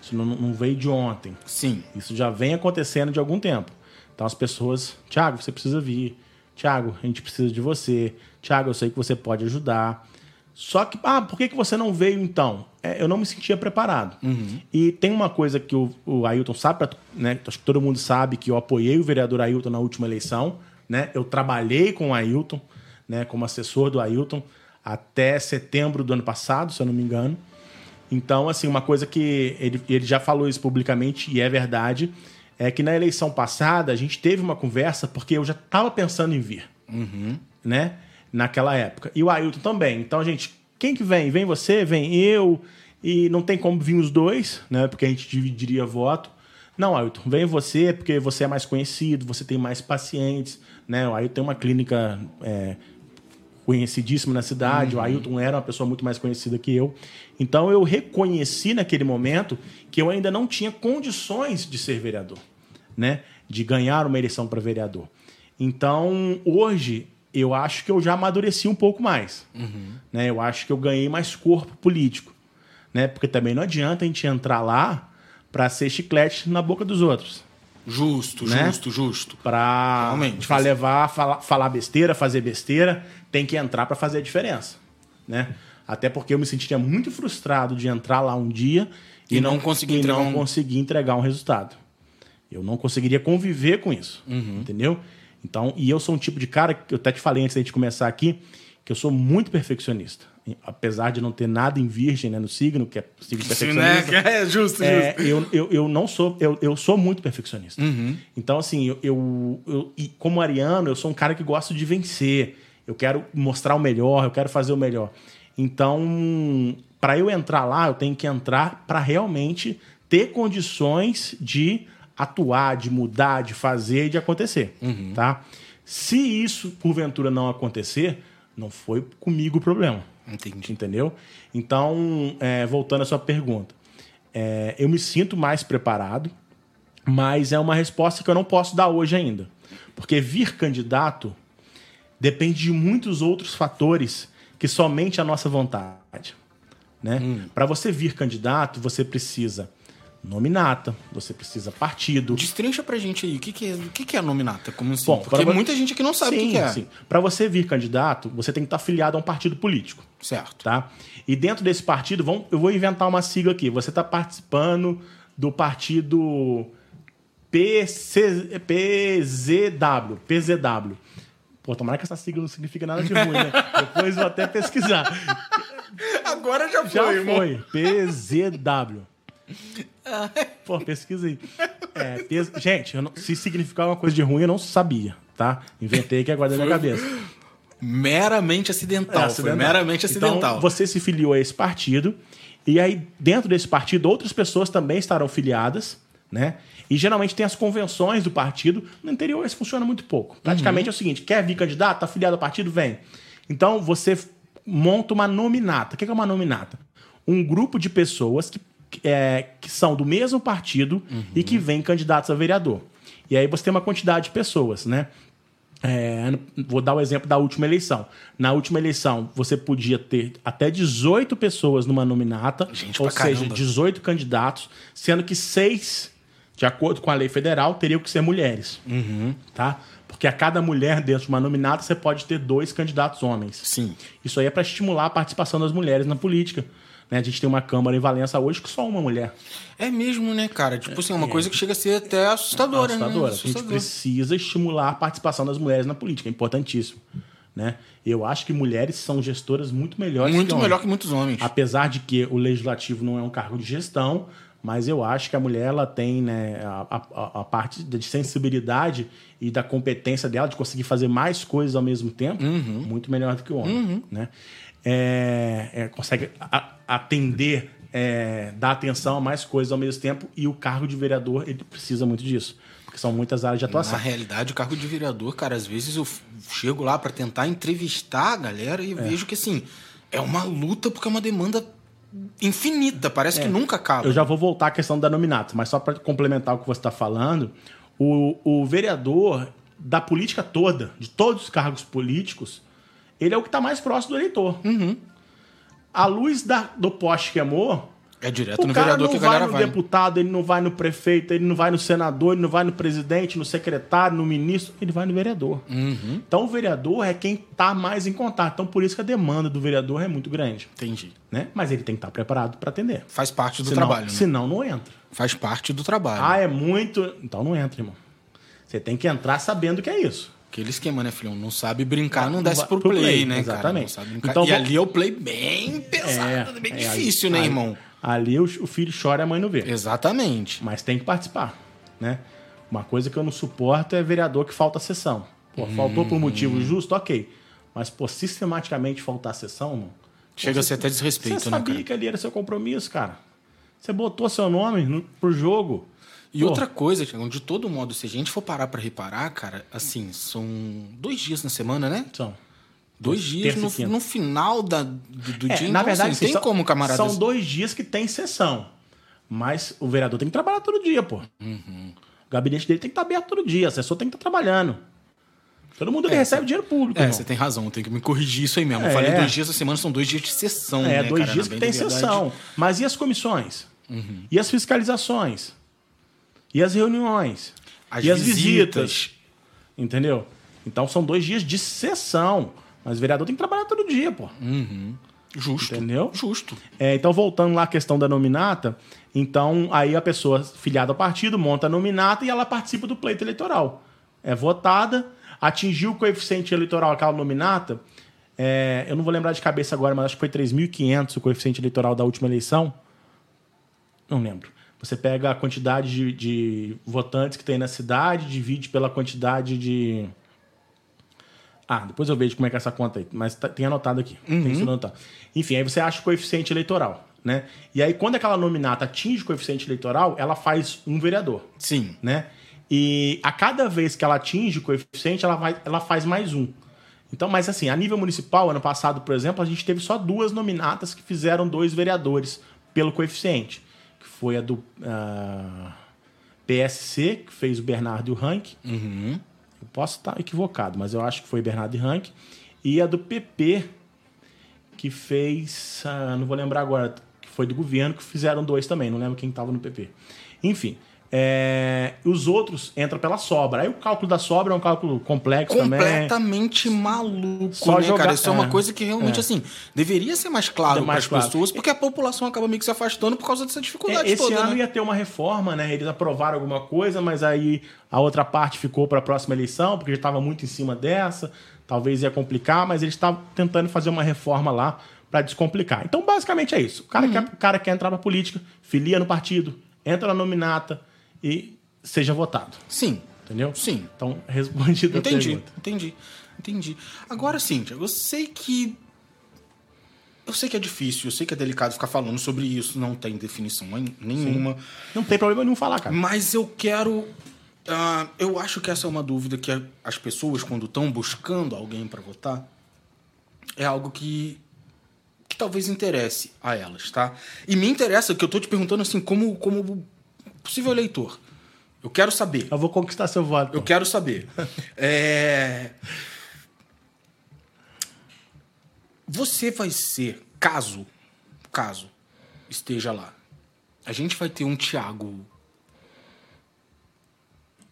Isso não, não veio de ontem. Sim. Isso já vem acontecendo de algum tempo. Então as pessoas, Tiago, você precisa vir. Tiago, a gente precisa de você. Tiago, eu sei que você pode ajudar. Só que, ah, por que, que você não veio então? É, eu não me sentia preparado. E tem uma coisa que o, o Ailton sabe, né? Acho que todo mundo sabe que eu apoiei o vereador Ailton na última eleição. Né? Eu trabalhei com o Ailton, né? como assessor do Ailton, até setembro do ano passado, se eu não me engano. Então, assim, uma coisa que ele, ele já falou isso publicamente e é verdade, é que na eleição passada a gente teve uma conversa porque eu já estava pensando em vir, né? Naquela época. E o Ailton também. Então, gente, quem que vem? Vem você, vem eu, e não tem como vir os dois, né? Porque a gente dividiria voto. Não, Ailton, vem você porque você é mais conhecido, você tem mais pacientes, né? O Ailton tem uma clínica é, conhecidíssimo na cidade. O Ailton era uma pessoa muito mais conhecida que eu. Então eu reconheci naquele momento que eu ainda não tinha condições de ser vereador, né? De ganhar uma eleição para vereador. Então hoje eu acho que eu já amadureci um pouco mais, né? Eu acho que eu ganhei mais corpo político, né? Porque também não adianta a gente entrar lá para ser chiclete na boca dos outros Justo, Né? justo, justo. para levar, falar, falar besteira, fazer besteira, tem que entrar para fazer a diferença, né? Até porque eu me sentiria muito frustrado de entrar lá um dia E não conseguir e entregar não um- conseguir entregar um resultado. Eu não conseguiria conviver com isso, Uhum. entendeu? Então, e eu sou um tipo de cara que eu até te falei antes da gente começar aqui, que eu sou muito perfeccionista. Apesar de não ter nada em virgem né, no signo, que é signo Sim, né? perfeccionista. É justo, É, justo. eu, eu, eu não sou, eu, eu sou muito perfeccionista. Uhum. Então, assim, eu, eu, eu- e como ariano, eu sou um cara que gosto de vencer. Eu quero mostrar o melhor, eu quero fazer o melhor. Então, para eu entrar lá, eu tenho que entrar para realmente ter condições de atuar, de mudar, de fazer e de acontecer, Uhum. tá? Se isso porventura não acontecer, não foi comigo o problema. Entendi. Entendeu? Então, é, voltando à sua pergunta, é, eu me sinto mais preparado, mas é uma resposta que eu não posso dar hoje ainda. Porque vir candidato depende de muitos outros fatores que somente a nossa vontade. Né? Para você vir candidato, você precisa nominata, você precisa partido, Destrincha pra gente aí, o que, que, é, o que, que é nominata? Como assim? Bom, Porque pra- muita gente aqui não sabe o sim, que, que é. Sim. Para você vir candidato, você tem que estar afiliado a um partido político. Certo. tá? E dentro desse partido, vamos, eu vou inventar uma sigla aqui. Você está participando do partido PC, PZW, PZW. Pô, tomara que essa sigla não significa nada de ruim, né? Depois vou até pesquisar. Agora já foi, Já irmão. foi. PZW. Pô, pesquisa aí. É, pes- Gente, não- se significar uma coisa de ruim, eu não sabia, tá? Inventei que agora da minha cabeça. Meramente acidental. É, Foi acidental. meramente acidental. Então, você se filiou a esse partido, e aí, dentro desse partido, outras pessoas também estarão filiadas, né? E geralmente tem as convenções do partido. No interior isso funciona muito pouco. Praticamente é o seguinte: quer vir candidato, tá filiado ao partido, vem. Então você monta uma nominata. O que é uma nominata? Um grupo de pessoas que, é, que são do mesmo partido e que vêm candidatos a vereador. E aí você tem uma quantidade de pessoas, né? É, vou dar o exemplo da última eleição. Na última eleição, você podia ter até 18 pessoas numa nominata, Gente ou seja, caramba. 18 candidatos, sendo que seis, de acordo com a lei federal, teriam que ser mulheres. Uhum. Tá? Porque a cada mulher dentro de uma nominata, você pode ter dois candidatos homens. Sim. Isso aí é para estimular a participação das mulheres na política. Né? A gente tem uma Câmara em Valença hoje que só uma mulher. É mesmo, né, cara? Tipo assim, é uma coisa que chega a ser até assustadora, assustadora. né? A gente precisa estimular a participação das mulheres na política, é importantíssimo. Né? Eu acho que mulheres são gestoras muito melhores Muito que homens. melhor que muitos homens. Apesar de que o legislativo não é um cargo de gestão, mas eu acho que a mulher ela tem né, a, a- a parte de sensibilidade e da competência dela de conseguir fazer mais coisas ao mesmo tempo, Uhum. muito melhor do que o homem. Né? É, é, consegue a- atender, é, dar atenção a mais coisas ao mesmo tempo, e o cargo de vereador ele precisa muito disso. porque são muitas áreas de atuação. Na realidade, o cargo de vereador, cara, às vezes eu chego lá pra tentar entrevistar a galera e vejo que, assim, é uma luta porque é uma demanda infinita. Parece que nunca acaba. Eu já vou voltar à questão da nominata, mas só para complementar o que você está falando, o, o vereador da política toda, de todos os cargos políticos, ele é o que está mais próximo do eleitor. Uhum. A luz da- do poste queimou, É direto o no cara vereador não que a vai no vai. deputado, ele não vai no prefeito, ele não vai no senador, ele não vai no presidente, no secretário, no ministro, ele vai no vereador. Uhum. Então o vereador é quem está mais em contato. Então por isso que a demanda do vereador é muito grande. Entendi. Né? Mas ele tem que estar preparado para atender. Faz parte do Senão, trabalho, né? senão não entra. Faz parte do trabalho. Ah, é muito. Então não entra, irmão. Você tem que entrar sabendo que é isso. Aquele esquema, né, filhão? Não sabe brincar, não desce pro pro play, play, né, cara? exatamente. Não sabe brincar. Então, e ali é o play bem pesado, bem é, difícil, né, irmão? Ali o, o filho chora e a mãe não vê. Exatamente. Mas tem que participar, né? Uma coisa que eu não suporto é vereador que falta a sessão. Pô, faltou por Hum. motivo justo, ok. Mas, pô, sistematicamente faltar a sessão, não. Chega a ser até desrespeito, Você né, sabia cara? que ali era seu compromisso, cara. Você botou seu nome no, pro jogo. E Pô, outra coisa, Thiago, de todo modo, se a gente for parar pra reparar, cara, assim, são dois dias na semana, né? São. Dois dias no, no final da, do, do É, dia. na então, verdade, assim, tem são, como, camarada. São dois dias que tem sessão. Mas o vereador tem que trabalhar todo dia, pô. Uhum. O gabinete dele tem que estar aberto todo dia. O assessor tem que estar trabalhando. Todo mundo ele recebe dinheiro público. É, irmão. você tem razão, tem que me corrigir isso aí mesmo. Eu É. falei dois dias da semana, são dois dias de sessão, É, né, dois cara? dias que tem verdade. Uhum. sessão. Mas e as comissões? E as fiscalizações? E as reuniões? As e as visitas. visitas? Entendeu? Então são dois dias de sessão. Mas o vereador tem que trabalhar todo dia, pô. Justo. Entendeu? Justo. É, então, voltando lá à questão da nominata, então aí a pessoa filiada ao partido monta a nominata e ela participa do pleito eleitoral. É votada, atingiu o coeficiente eleitoral aquela nominata, é, eu não vou lembrar de cabeça agora, mas acho que foi 3.500 o coeficiente eleitoral da última eleição. Não lembro. Você pega a quantidade de, de votantes que tem na cidade, divide pela quantidade de. Ah, depois eu vejo como é que é essa conta aí, mas tá- tem anotado aqui. Tem isso anotado. Enfim, aí você acha o coeficiente eleitoral, né? E aí, quando aquela nominata atinge o coeficiente eleitoral, ela faz um vereador, Sim. né? E a cada vez que ela atinge o coeficiente, ela, vai, ela faz mais um. Então, mas assim, a nível municipal, ano passado, por exemplo, a gente teve só duas nominatas que fizeram dois vereadores pelo coeficiente. Foi a do ah, PSC, que fez o Bernardo e o Rank. Eu posso estar equivocado, mas eu acho que foi Bernardo e Rank. E a do PP, que fez. ah, não vou lembrar agora, que foi do governo, que fizeram dois também, não lembro quem estava no PP. Enfim. É, os outros entram pela sobra. Aí o cálculo da sobra é um cálculo complexo também. Completamente maluco, Só né, jogar- cara? Isso é uma é, coisa que realmente, assim, deveria ser mais claro É mais para as claro. pessoas, porque a população acaba meio que se afastando por causa dessa dificuldade É, Esse toda, ano né? ia ter uma reforma, né? Eles aprovaram alguma coisa, mas aí a outra parte ficou para a próxima eleição, porque já estava muito em cima dessa. Talvez ia complicar, mas eles estavam tentando fazer uma reforma lá para descomplicar. Então, basicamente é isso. O cara, Uhum. quer, o cara quer entrar para política, filia no partido, entra na nominata e seja votado. Sim, Entendeu? sim. Então, respondida a Entendi, pergunta. entendi, entendi. Agora sim, Tiago, eu sei que. Eu sei que é difícil, eu sei que é delicado ficar falando sobre isso, não tem definição nenhuma. Não tem problema nenhum falar, cara. Mas eu quero. ah, eu acho que essa é uma dúvida que a- as pessoas, quando estão buscando alguém para votar, é algo que. que talvez interesse a elas, tá? E me interessa, que eu tô te perguntando assim, como, como possível eleitor. Eu quero saber. Eu vou conquistar seu voto. Eu quero saber. É... Você vai ser, caso, caso esteja lá, a gente vai ter um Tiago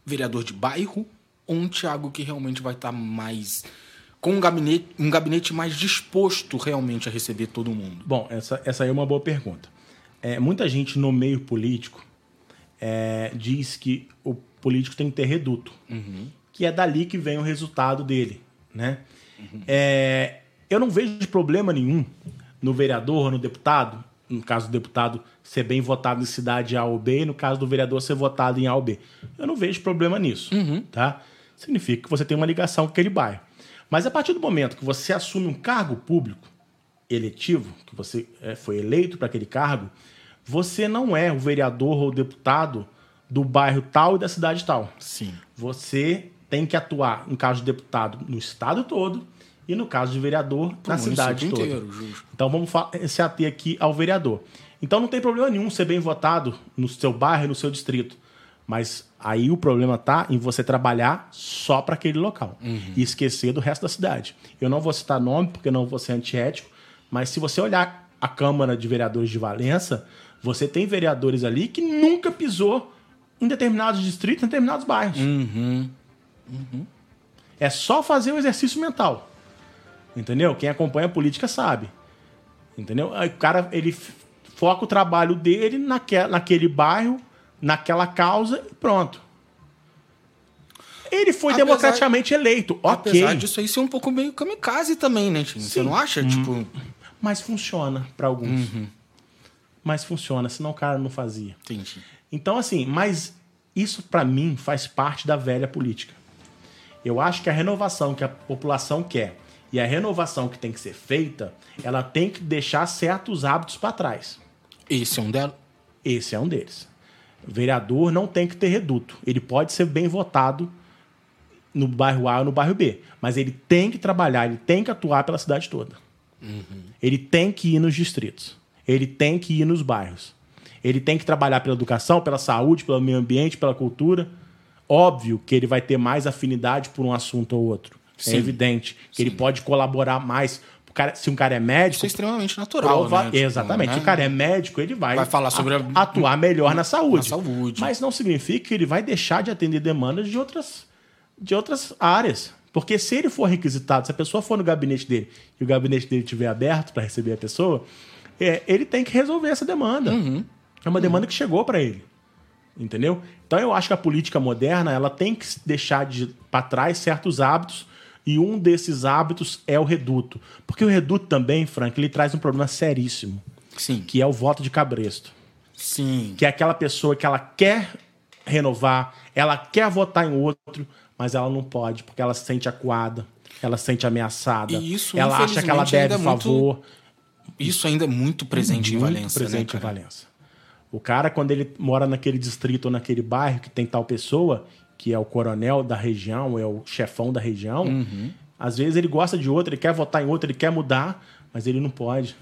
vereador de bairro ou um Tiago que realmente vai estar mais com um gabinete, um gabinete mais disposto realmente a receber todo mundo? Bom, essa, essa aí é uma boa pergunta. É, muita gente no meio político é, diz que o político tem que ter reduto, que é dali que vem o resultado dele, né? É, eu não vejo problema nenhum no vereador, no deputado, no caso do deputado ser bem votado em cidade A ou B, e no caso do vereador ser votado em A ou B. Eu não vejo problema nisso, tá? Significa que você tem uma ligação com aquele bairro. Mas a partir do momento que você assume um cargo público, eletivo, que você é, foi eleito para aquele cargo, você não é o vereador ou o deputado do bairro tal e da cidade tal. Sim. Você tem que atuar, no caso de deputado, no estado todo e no caso de vereador, na município cidade toda. inteiro, justo. Então vamos se ater aqui ao vereador. Então não tem problema nenhum ser bem votado no seu bairro e no seu distrito. Mas aí o problema tá em você trabalhar só para aquele local e esquecer do resto da cidade. Eu não vou citar nome porque não vou ser antiético, mas se você olhar a Câmara de Vereadores de Valença, você tem vereadores ali que nunca pisou em determinados distritos, em determinados bairros. É só fazer o exercício mental. Entendeu? Quem acompanha a política sabe. Entendeu? Aí o cara, ele foca o trabalho dele naque, naquele bairro, naquela causa e pronto. Ele foi Apesar- democraticamente eleito, ok. Apesar disso aí ser um pouco meio kamikaze também, né? Você não acha? Tipo, Mas funciona para alguns. Mas funciona, senão o cara não fazia. entendi. Então, assim, mas isso para mim faz parte da velha política. Eu acho que a renovação que a população quer e a renovação que tem que ser feita, ela tem que deixar certos hábitos para trás. Esse é um dela. Esse é um deles. O vereador não tem que ter reduto. Ele pode ser bem votado no bairro A ou no bairro B, mas ele tem que trabalhar, ele tem que atuar pela cidade toda. Ele tem que ir nos distritos. Ele tem que ir nos bairros. Ele tem que trabalhar pela educação, pela saúde, pelo meio ambiente, pela cultura. Óbvio que ele vai ter mais afinidade por um assunto ou outro. Sim. É evidente que ele pode colaborar mais. Cara- se um cara é médico, Isso é extremamente natural, né? Tipo, Exatamente. né? Se o cara é médico, ele vai, Vai falar sobre a- atuar melhor na saúde. na saúde. Mas não significa que ele vai deixar de atender demandas de outras, de outras áreas. Porque se ele for requisitado, se a pessoa for no gabinete dele e o gabinete dele estiver aberto para receber a pessoa, é, ele tem que resolver essa demanda. Uhum. É uma demanda que chegou para ele. Entendeu? Então eu acho que a política moderna ela tem que deixar de para trás certos hábitos e um desses hábitos é o reduto. Porque o reduto também, Frank, ele traz um problema seríssimo, Sim. que é o voto de cabresto. Sim. Que é aquela pessoa que ela quer renovar, ela quer votar em outro, mas ela não pode, porque ela se sente acuada, ela se sente ameaçada. E isso, ela acha que ela deve é muito favor. Isso ainda é muito presente em Muito Valência, presente né, em? Valença. O cara, quando ele mora naquele distrito ou naquele bairro que tem tal pessoa, que é o coronel da região, é o chefão da região, Uhum. às vezes ele gosta de outro, ele quer votar em outro, ele quer mudar, mas ele não pode.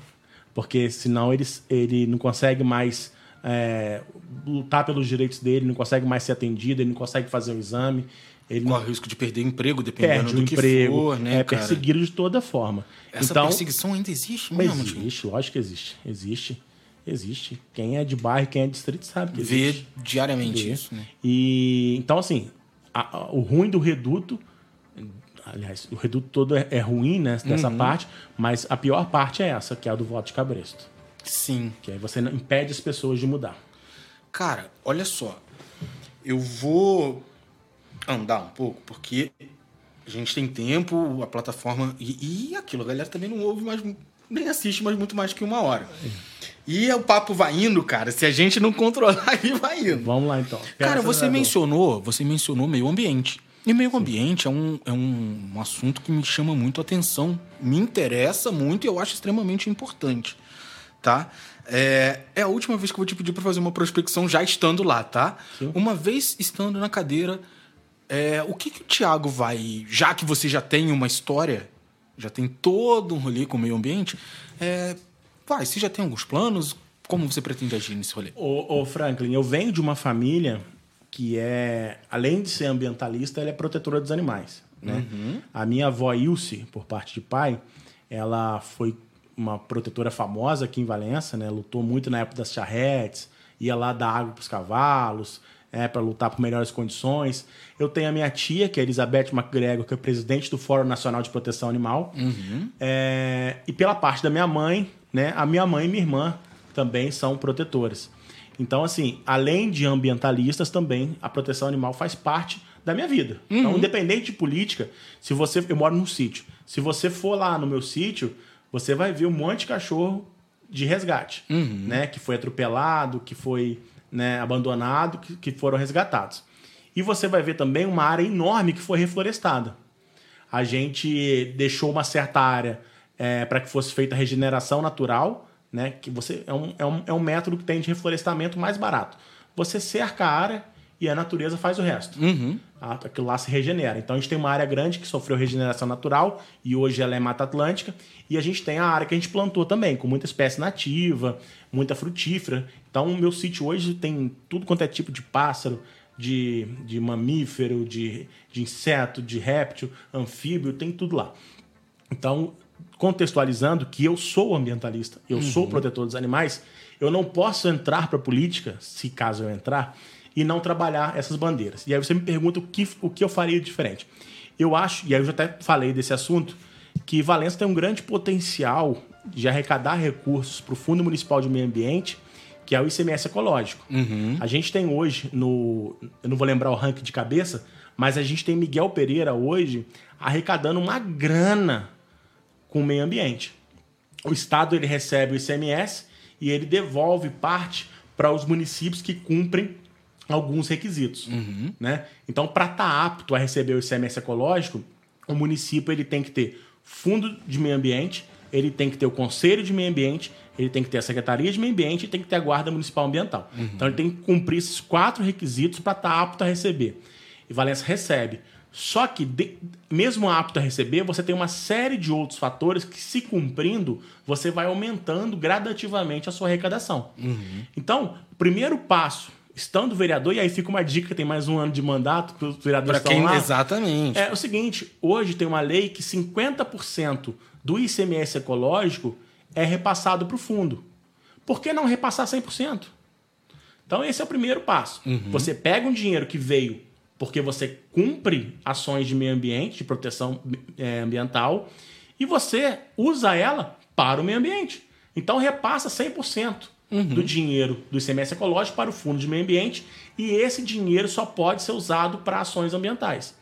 Porque senão ele, ele não consegue mais é, lutar pelos direitos dele, não consegue mais ser atendido, ele não consegue fazer o exame, ele Corre o risco de perder emprego, dependendo perde do que emprego, for, né, é cara? perseguido de toda forma. Essa então, perseguição ainda existe mesmo? Existe, lógico que existe. Existe. Existe. Quem é de bairro, quem é de distrito sabe que Vê existe. diariamente Vê. isso, né? E então, assim, a- a- o ruim do reduto. Aliás, o reduto todo é, é ruim né, dessa Uhum. parte, mas a pior parte é essa, que é a do voto de cabresto. Sim. Que aí você impede as pessoas de mudar. Cara, olha só. Eu vou andar um pouco, porque a gente tem tempo, a plataforma. E, e aquilo, a galera também não ouve mais, nem assiste mais muito mais que uma hora. E o papo vai indo, cara. Se a gente não controlar, ele vai indo. Vamos lá então. Cara, você mencionou, você mencionou meio ambiente. E meio ambiente é, um, é um, um assunto que me chama muito a atenção, me interessa muito e eu acho extremamente importante, tá? É, é a última vez que eu vou te pedir para fazer uma prospecção já estando lá, tá? Uma vez estando na cadeira, é, o que, que o Thiago vai, já que você já tem uma história, já tem todo um rolê com o meio ambiente, é, vai, você já tem alguns planos? Como você pretende agir nesse rolê? Ô, ô, Franklin, eu venho de uma família que é, além de ser ambientalista, ela é protetora dos animais. Né? A minha avó Ilse, por parte de pai, ela foi uma protetora famosa aqui em Valença, né? Lutou muito na época das charretes, ia lá dar água para os cavalos, é, para lutar por melhores condições. Eu tenho a minha tia, que é Elizabeth McGregor, que é presidente do Fórum Nacional de Proteção Animal. É, e pela parte da minha mãe, né? A minha mãe e minha irmã também são protetoras. Então, assim, além de ambientalistas, também a proteção animal faz parte da minha vida. Então, independente de política, se você. Eu moro num sítio. Se você for lá no meu sítio, você vai ver um monte de cachorro de resgate, né? Que foi atropelado, que foi né, abandonado, que, que foram resgatados. E você vai ver também uma área enorme que foi reflorestada a gente deixou uma certa área para que fosse feita a regeneração natural, né? Que você é um, é, um, é um método que tem de reflorestamento mais barato. Você cerca a área e a natureza faz o resto. A- Aquilo lá se regenera. Então a gente tem uma área grande que sofreu regeneração natural e hoje ela é Mata Atlântica. E a gente tem a área que a gente plantou também, com muita espécie nativa, muita frutífera. Então o meu sítio hoje tem tudo quanto é tipo de pássaro, de, de mamífero, de, de inseto, de réptil, anfíbio, tem tudo lá. Então, contextualizando que eu sou ambientalista, eu sou protetor dos animais, eu não posso entrar para a política, se caso eu entrar, e não trabalhar essas bandeiras. E aí você me pergunta o que, o que eu faria diferente. Eu acho, e aí eu já até falei desse assunto, que Valença tem um grande potencial de arrecadar recursos para o Fundo Municipal de Meio Ambiente, que é o ICMS ecológico. A gente tem hoje no. Eu não vou lembrar o ranking de cabeça, mas a gente tem Miguel Pereira hoje arrecadando uma grana com o meio ambiente. O Estado ele recebe o ICMS e ele devolve parte para os municípios que cumprem alguns requisitos. Né? Então, para estar apto a receber o ICMS ecológico, o município ele tem que ter fundo de meio ambiente, ele tem que ter o conselho de meio ambiente, ele tem que ter a secretaria de meio ambiente e tem que ter a guarda municipal ambiental. Então, ele tem que cumprir esses quatro requisitos para estar apto a receber. E Valença recebe. Só que, de- mesmo apto a receber, você tem uma série de outros fatores que, se cumprindo, você vai aumentando gradativamente a sua arrecadação. Então, o primeiro passo, estando vereador, e aí fica uma dica, tem mais um ano de mandato, que os vereadores Pra quem. lá. Exatamente. É o seguinte, hoje tem uma lei que 50% do ICMS ecológico é repassado para o fundo. Por que não repassar 100%? Então esse é o primeiro passo. Você pega um dinheiro que veio porque você cumpre ações de meio ambiente, de proteção eh, ambiental, e você usa ela para o meio ambiente. Então repassa 100% do dinheiro do ICMS ecológico para o fundo de meio ambiente, e esse dinheiro só pode ser usado para ações ambientais.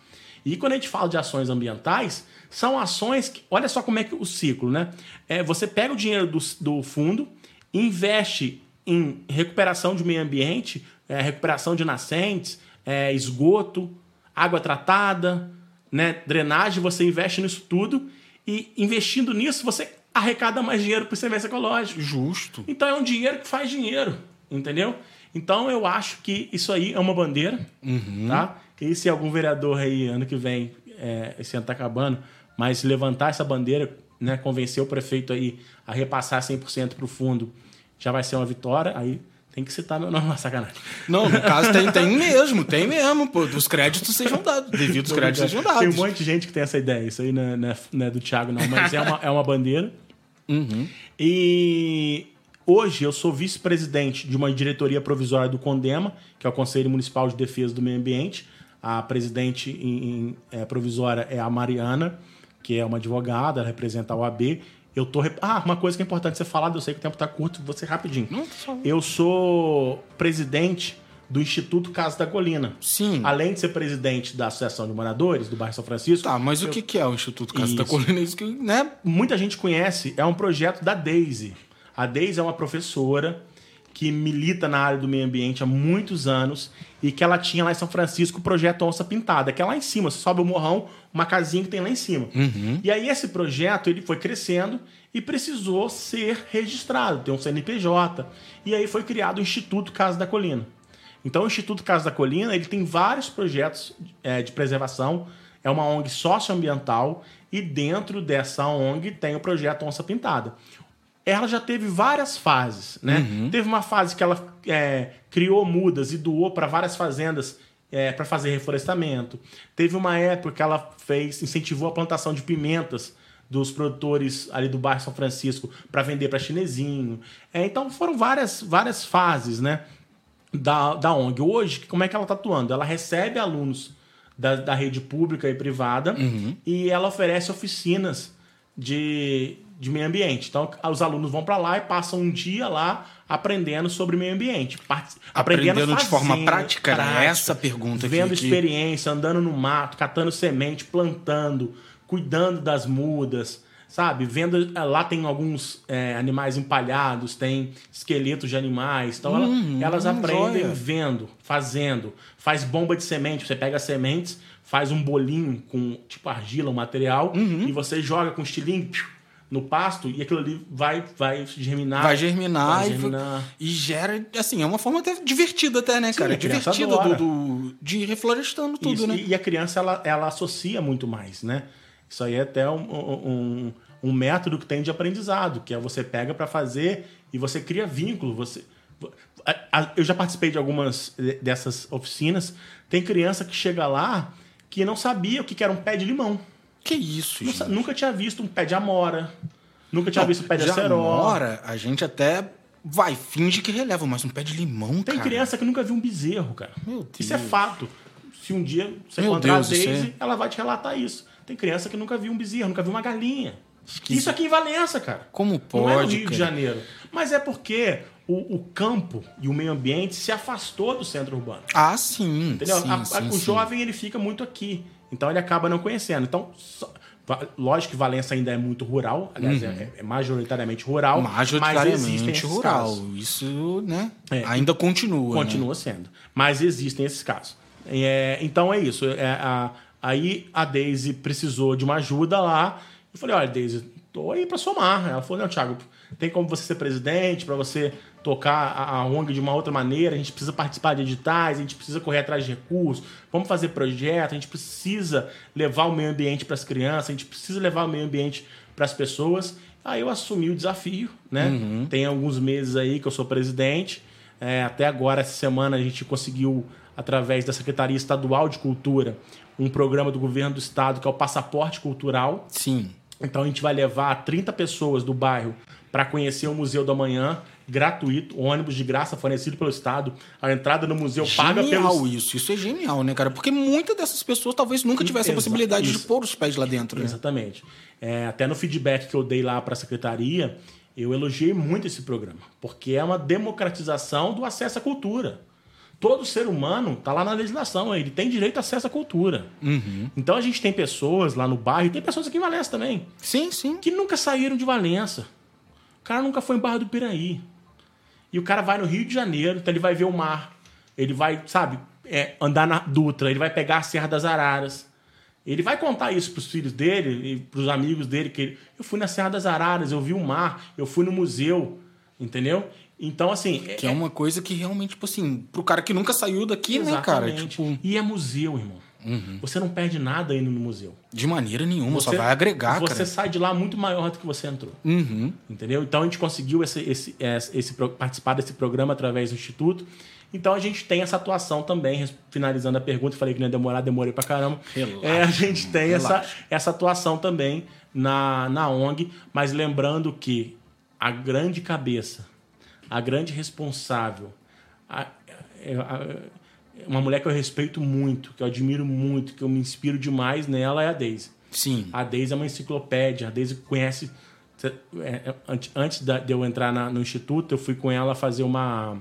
E quando a gente fala de ações ambientais, são ações que. Olha só como é que o ciclo, né? É, você pega o dinheiro do, do fundo, investe em recuperação de meio ambiente, é, recuperação de nascentes, é, esgoto, água tratada, né, drenagem, você investe nisso tudo e investindo nisso você arrecada mais dinheiro para o serviço ecológico. Justo. Então é um dinheiro que faz dinheiro, entendeu? Então eu acho que isso aí é uma bandeira, tá? E se algum vereador aí ano que vem, é, esse ano tá acabando, mas levantar essa bandeira, né, convencer o prefeito aí a repassar 100% para o fundo, já vai ser uma vitória. Aí tem que citar meu nome, uma sacanagem. Não, no caso tem, tem mesmo, tem mesmo, pô. Os créditos sejam dados. Devidos créditos sejam dados. Tem um monte de gente que tem essa ideia. Isso aí não é, não é- não é do Thiago, não, mas é uma, é uma bandeira. E hoje eu sou vice-presidente de uma diretoria provisória do CONDEMA, que é o Conselho Municipal de Defesa do Meio Ambiente. A presidente em, em, é, provisória é a Mariana, que é uma advogada, ela representa a OAB. Eu tô. rep- Ah, uma coisa que é importante ser falada, eu sei que o tempo tá curto, vou ser rapidinho. Não, só- Eu sou presidente do Instituto Casa da Colina. Sim. Além de ser presidente da Associação de Moradores do bairro São Francisco, Tá, mas o que, que é o Instituto Casa da Isso. Colina? Isso que, né? muita gente conhece, é um projeto da Daisy. A Daisy é uma professora que milita na área do meio ambiente há muitos anos e que ela tinha lá em São Francisco o projeto Onça Pintada, que é lá em cima, você sobe o morrão, uma casinha que tem lá em cima. E aí esse projeto ele foi crescendo e precisou ser registrado, tem um CNPJ. E aí foi criado o Instituto Casa da Colina. Então, o Instituto Casa da Colina ele tem vários projetos eh, de preservação. É uma ONG socioambiental e dentro dessa ONG tem o projeto Onça Pintada. Ela já teve várias fases, né? Teve uma fase que ela eh, criou mudas e doou para várias fazendas para fazer reflorestamento. Teve uma época que ela fez, incentivou a plantação de pimentas dos produtores ali do bairro São Francisco para vender para chinesinho. É, então foram várias, várias fases, né? da, da ONG. Hoje, como é que ela está atuando? Ela recebe alunos da, da rede pública e privada e ela oferece oficinas de, de meio ambiente. Então, os alunos vão para lá e passam um dia lá aprendendo sobre meio ambiente. Part- Aprendendo de forma prática? Era essa a pergunta aqui, Vendo que- experiência, andando no mato, catando semente, plantando, cuidando das mudas, sabe? Vendo. eh, Lá tem alguns eh, animais empalhados, tem esqueletos de animais. Então ela- elas aprendem joia. vendo, fazendo. Faz bomba de semente. Você pega sementes, faz um bolinho com tipo argila, um material, e você joga com estilingue, no pasto e aquilo ali vai, vai germinar. Vai germinar, vai e- germinar. E, gera, assim, é uma forma até divertida até, né, cara? a criança divertida adora. do, do- de ir reflorestando tudo, Isso, né? E, e a criança, ela, ela associa muito mais, né? Isso aí é até um, um, um método que tem de aprendizado, que é você pega para fazer e você cria vínculo. Você, eu já participei de algumas de- dessas oficinas. Tem criança que chega lá que não sabia o que era um pé de limão. Que isso, gente. nunca tinha visto um pé de amora. Nunca tinha Não, visto um pé de de aceró. amora, a gente até vai, finge que releva, mas um pé de limão, Tem cara. criança que nunca viu um bezerro, cara. Meu Isso é Deus. fato. Se um dia você Meu encontrar Deus, a isso Daisy, é- ela vai te relatar isso. Tem criança que nunca viu um bezerro, nunca viu uma galinha. Esquisito. Isso aqui em Valença, cara. Como Não é no pode, Rio cara? de Janeiro. Mas é porque o, o campo e o meio ambiente se afastou do centro urbano. Ah, sim. Entendeu? Sim, a- sim, o sim. jovem ele fica muito aqui. Então ele acaba não conhecendo. Então, só- lógico que Valença ainda é muito rural, aliás, é, é majoritariamente rural. mas existem Majoritariamente rural. casos. Isso, né? É. Ainda continua. né? Continua sendo. Mas existem esses casos. É, então é isso. É, a- aí a Daisy precisou de uma ajuda lá. Eu falei, olha, Daisy, tô aí para somar. Ela falou, não, Thiago, tem como você ser presidente, para você tocar a, ONG de uma outra maneira, a gente precisa participar de editais, a gente precisa correr atrás de recursos, vamos fazer projeto, a gente precisa levar o meio ambiente para as crianças, a gente precisa levar o meio ambiente para as pessoas. Aí eu assumi o desafio, né? Tem alguns meses aí que eu sou presidente. É, até agora, essa semana, a gente conseguiu, através da Secretaria Estadual de Cultura, um programa do governo do estado que é o Passaporte Cultural. Sim. Então a gente vai levar 30 pessoas do bairro para conhecer o Museu da Manhã, gratuito, ônibus de graça fornecido pelo estado. A entrada no museu paga Genial pelos isso. Isso é genial, né, cara? Porque muitas dessas pessoas talvez nunca tivessem a possibilidade de isso. pôr os pés lá dentro, né? Exatamente. É, até no feedback que eu dei lá para a secretaria, eu elogiei muito esse programa, porque é uma democratização do acesso à cultura. Todo ser humano está lá na legislação, ele tem direito a acesso à cultura. Uhum. Então a gente tem pessoas lá no bairro, tem pessoas aqui em Valença também, Sim, sim. que nunca saíram de Valença. O cara nunca foi em Barra do Piraí. E o cara vai no Rio de Janeiro, então ele vai ver o mar. Ele vai, sabe, é, andar na Dutra, ele vai pegar a Serra das Araras. Ele vai contar isso pros filhos dele e pros amigos dele, que ele, eu fui na Serra das Araras, eu vi o mar, eu fui no museu, entendeu? Então, assim... Que é uma coisa que realmente, tipo assim, pro cara que nunca saiu daqui, né, cara? Exatamente. Tipo, E é museu, irmão. Você não perde nada indo no museu. de maneira nenhuma, só Você- vai agregar, Você cara. sai de lá muito maior do que você entrou. Uhum. Entendeu? Então a gente conseguiu esse, esse, esse, esse participar desse programa através do Instituto. Então a gente tem essa atuação também, finalizando a pergunta, falei que não ia demorar, demorei pra caramba. Relaxa, É, a gente tem essa, relaxa. essa atuação também na, na ONG, mas lembrando que a grande cabeça, a grande responsável, a- é- a- é uma mulher que eu respeito muito, que eu admiro muito, que eu me inspiro demais nela é a Daisy. Sim. A Deise é uma enciclopédia, a Deise conhece. é, é, ante- Antes de eu entrar no instituto, eu fui com ela fazer uma.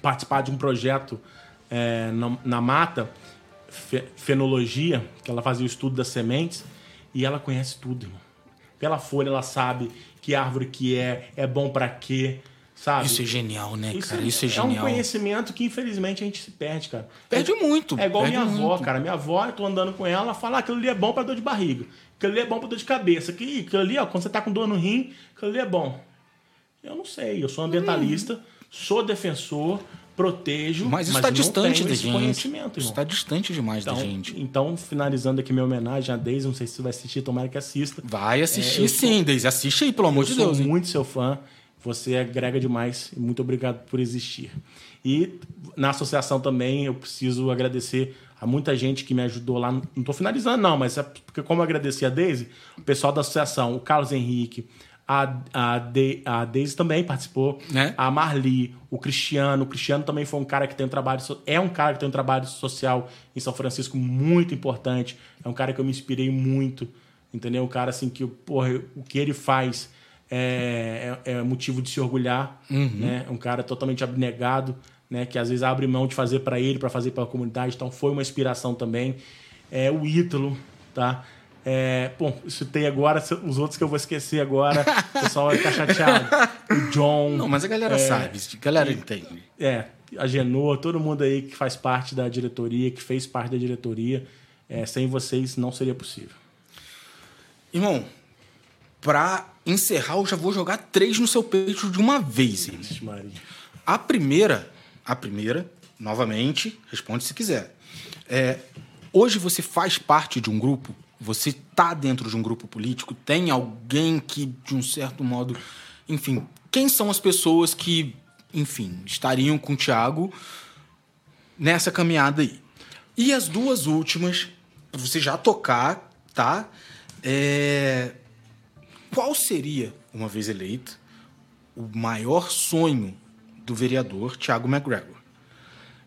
participar de um projeto é, na, na mata, fe- fenologia, que ela fazia o estudo das sementes, e ela conhece tudo, irmão. Pela folha, ela sabe que árvore que é, é bom para quê, sabe? Isso é genial, né, Isso cara? Isso é um genial. conhecimento que, infelizmente, a gente se perde, cara. Perde muito. É igual minha avó, muito. cara. Minha avó, eu tô andando com ela, ela fala: ah, aquilo ali é bom pra dor de barriga. Aquilo ali é bom pra dor de cabeça. Que- Aquilo ali, ó, quando você tá com dor no rim, aquilo ali é bom. Eu não sei, eu sou ambientalista, sou defensor, protejo, Mas isso tá não distante da gente. conhecimento, Isso irmão. tá distante demais Então, da gente. então, finalizando aqui minha homenagem a Deise, não sei se você vai assistir, tomara que assista. Vai assistir É, eu sou- sim, Deise. Assiste aí, pelo amor Eu de sou Deus. hein? muito seu fã. Você agrega demais e muito obrigado por existir. E na associação também eu preciso agradecer a muita gente que me ajudou lá. Não estou finalizando, não, mas é porque, como eu agradeci a Deise, o pessoal da associação, o Carlos Henrique, a, a, De, a Deise também participou, Né? a Marli, o Cristiano. O Cristiano também foi um cara que tem um trabalho, é um cara que tem um trabalho social em São Francisco muito importante. É um cara que eu me inspirei muito, entendeu? Um cara assim que, porra, o que ele faz é, é, é motivo de se orgulhar, né? Um cara totalmente abnegado, né? Que às vezes abre mão de fazer para ele, para fazer pela comunidade. Então foi uma inspiração também. É o Ítalo, tá? É, bom, citei agora os outros que eu vou esquecer agora. O pessoal vai ficar chateado. O John. Não, mas a galera sabe. A galera entende. É, a Genô, todo mundo aí que faz parte da diretoria, que fez parte da diretoria. É, sem vocês não seria possível. Irmão, Pra encerrar, eu já vou jogar três no seu peito de uma vez. A primeira, a primeira, novamente, responde se quiser. É, hoje você faz parte de um grupo? Você tá dentro de um grupo político? Tem alguém que, de um certo modo, enfim, quem são as pessoas que, enfim, estariam com o Thiago nessa caminhada aí? E as duas últimas, pra você já tocar, tá? É, qual seria, uma vez eleito, o maior sonho do vereador Tiago McGregor?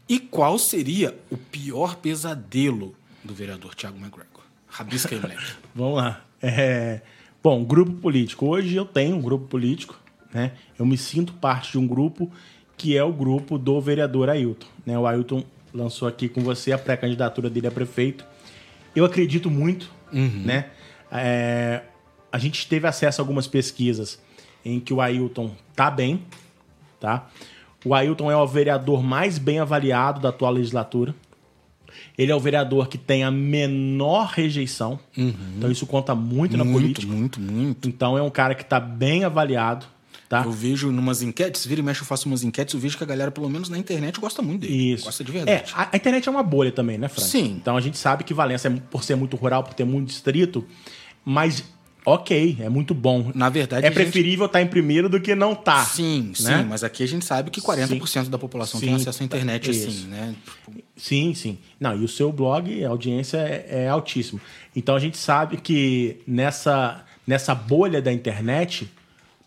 E qual seria o pior pesadelo do vereador Tiago McGregor? Rabisca aí, moleque. Vamos lá. É, Bom, grupo político. Hoje eu tenho um grupo político, né? Eu me sinto parte de um grupo que é o grupo do vereador Ailton. Né? O Ailton lançou aqui com você a pré-candidatura dele a prefeito. Eu acredito muito, né? É, a gente teve acesso a algumas pesquisas em que o Ailton tá bem, tá? O Ailton é o vereador mais bem avaliado da atual legislatura. Ele é o vereador que tem a menor rejeição. Então isso conta muito, na muito, política. muito, muito. Então é um cara que tá bem avaliado, tá? Eu vejo numas enquetes, vira e mexe, eu faço umas enquetes, eu vejo que a galera, pelo menos na internet, gosta muito dele. Isso. Gosta de É, verdade. a, a internet é uma bolha também, né, Frank? Sim. Então a gente sabe que Valença, é, por ser muito rural, por ter muito distrito, mas ok, é muito bom. Na verdade, é gente- preferível estar em primeiro do que não estar. Sim, sim, né? mas aqui a gente sabe que 40% da população tem Sim, acesso à internet, isso. assim, né? Sim, sim. Não, e o seu blog, a audiência é, é altíssima. Então a gente sabe que nessa, nessa bolha da internet,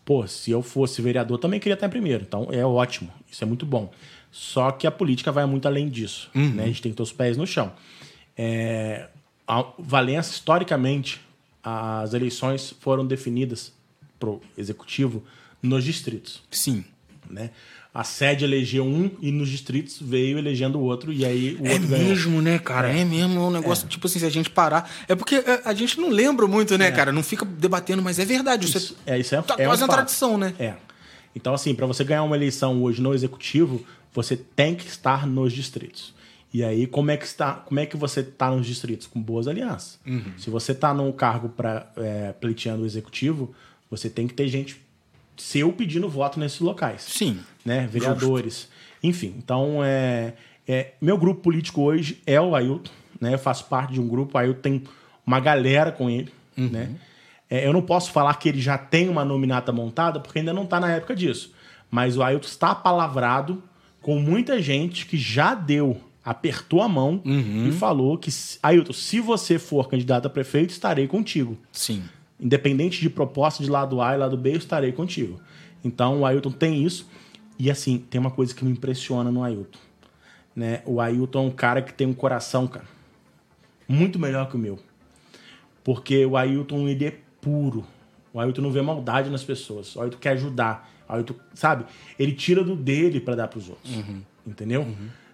pô, se eu fosse vereador, também queria estar em primeiro. Então é ótimo, isso é muito bom. Só que a política vai muito além disso. Né? A gente tem que ter os pés no chão. É, a Valença, historicamente, as eleições foram definidas pro executivo nos distritos Sim. né? A sede elegeu um e nos distritos veio elegendo o outro e aí o É outro ganhou. mesmo, né, cara? É, mesmo, é um negócio, tipo assim, se a gente parar. É porque é, a gente não lembra muito, né, cara? Não fica debatendo, mas é verdade. Isso, Isso, é, isso é, tá é quase um uma tradição, né? É. Então, assim, para você ganhar uma eleição hoje no executivo, você tem que estar nos distritos. E aí, como é que está? Como é que você está nos distritos? Com boas alianças. Uhum. Se você está num cargo para é, pleiteando o executivo, você tem que ter gente seu pedindo voto nesses locais. Sim. né? Vereadores. Enfim, então é, é- meu grupo político hoje é o Ailton, né? Eu faço parte de um grupo, o Ailton tem uma galera com ele, né? É, eu não posso falar que ele já tem uma nominata montada, porque ainda não está na época disso. Mas o Ailton está palavrado com muita gente que já deu, apertou a mão e falou que, Ailton, se você for candidato a prefeito, estarei contigo. Sim. Independente de proposta de lado A e lado B, eu estarei contigo. Então o Ailton tem isso. E assim, tem uma coisa que me impressiona no Ailton. Né? O Ailton é um cara que tem um coração, cara, muito melhor que o meu. Porque o Ailton, ele é puro. O Ailton não vê maldade nas pessoas. O Ailton quer ajudar. O Ailton, sabe? Ele tira do dele para dar pros outros. Entendeu?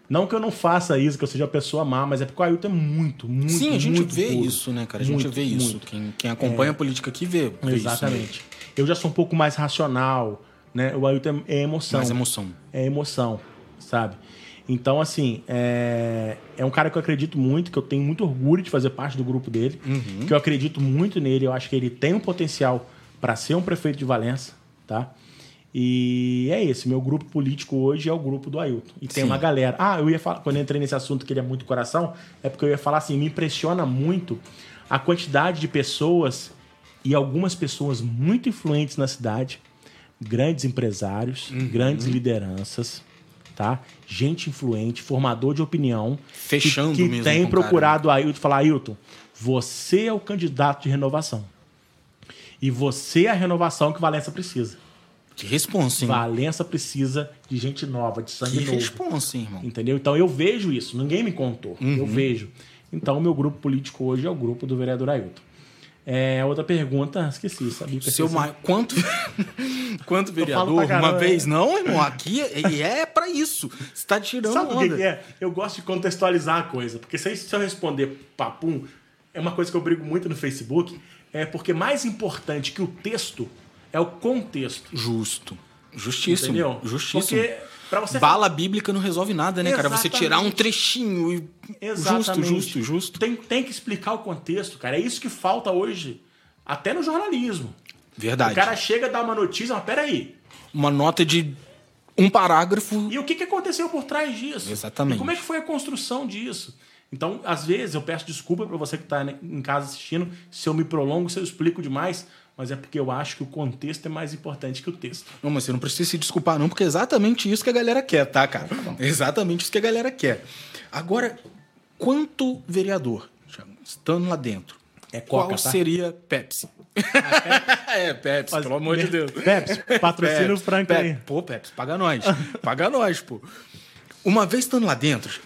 Não que eu não faça isso, que eu seja uma pessoa má, mas é porque o Ailton é muito, muito, Sim, a gente vê puro. isso, né, cara? A gente Muito, vê isso. muito. Quem, quem acompanha a política aqui vê. vê isso, né? Exatamente. Eu já sou um pouco mais racional, né? O Ailton é emoção. Mais emoção. É emoção, sabe? Então, assim, é... é um cara que eu acredito muito, que eu tenho muito orgulho de fazer parte do grupo dele, Uhum. que eu acredito muito nele, eu acho que ele tem um potencial para ser um prefeito de Valença, tá? E é esse, meu grupo político hoje é o grupo do Ailton. E tem Sim. uma galera. Ah, eu ia falar, quando eu entrei nesse assunto que ele é muito coração, é porque eu ia falar assim, me impressiona muito a quantidade de pessoas e algumas pessoas muito influentes na cidade, grandes empresários, Uhum. grandes lideranças, tá? Gente influente, formador de opinião, Fechando que, que mesmo tem cara, né? procurado o Ailton e falar, Ailton, você é o candidato de renovação. E você é a renovação que Valença precisa. Que responsa, hein? Valença precisa de gente nova, de sangue Que novo. responsa, hein, irmão? Entendeu? Então eu vejo isso, ninguém me contou. Uhum. Eu vejo. Então o meu grupo político hoje é o grupo do vereador Ailton. É, outra pergunta, esqueci, sabia que eu Seu esqueci. ma... quanto quanto vereador caramba, uma vez né? não, irmão, aqui é, e é pra isso. Você tá tirando Sabe o que, onda. que é? Eu gosto de contextualizar a coisa. Porque se, se eu responder papum, é uma coisa que eu brigo muito no Facebook. É porque mais importante que o texto é o contexto. Justo. Justíssimo. Entendeu? Justíssimo. Porque pra você Bala bíblica não resolve nada, né, cara? Você Exatamente. tirar um trechinho e justo, Exatamente. justo, justo. Tem, tem que explicar o contexto, cara. É isso que falta hoje, até no jornalismo. Verdade. O cara chega, dá uma notícia, mas peraí. Uma nota de um parágrafo. E o que, que aconteceu por trás disso? Exatamente. E como é que foi a construção disso? Então, às vezes, eu peço desculpa para você que está em casa assistindo se eu me prolongo, se eu explico demais, mas é porque eu acho que o contexto é mais importante que o texto. Não, mas você não precisa se desculpar, não, porque é exatamente isso que a galera quer, tá, cara? É exatamente isso que a galera quer. Agora, quanto vereador, estando lá dentro, É Coca, qual tá? seria Pepsi? é, Pepsi, Mas- pelo amor de Deus. Pepsi, patrocina o Frank Pe- aí. Pô, Pepsi, paga nós. paga nós, pô. Uma vez estando lá dentro,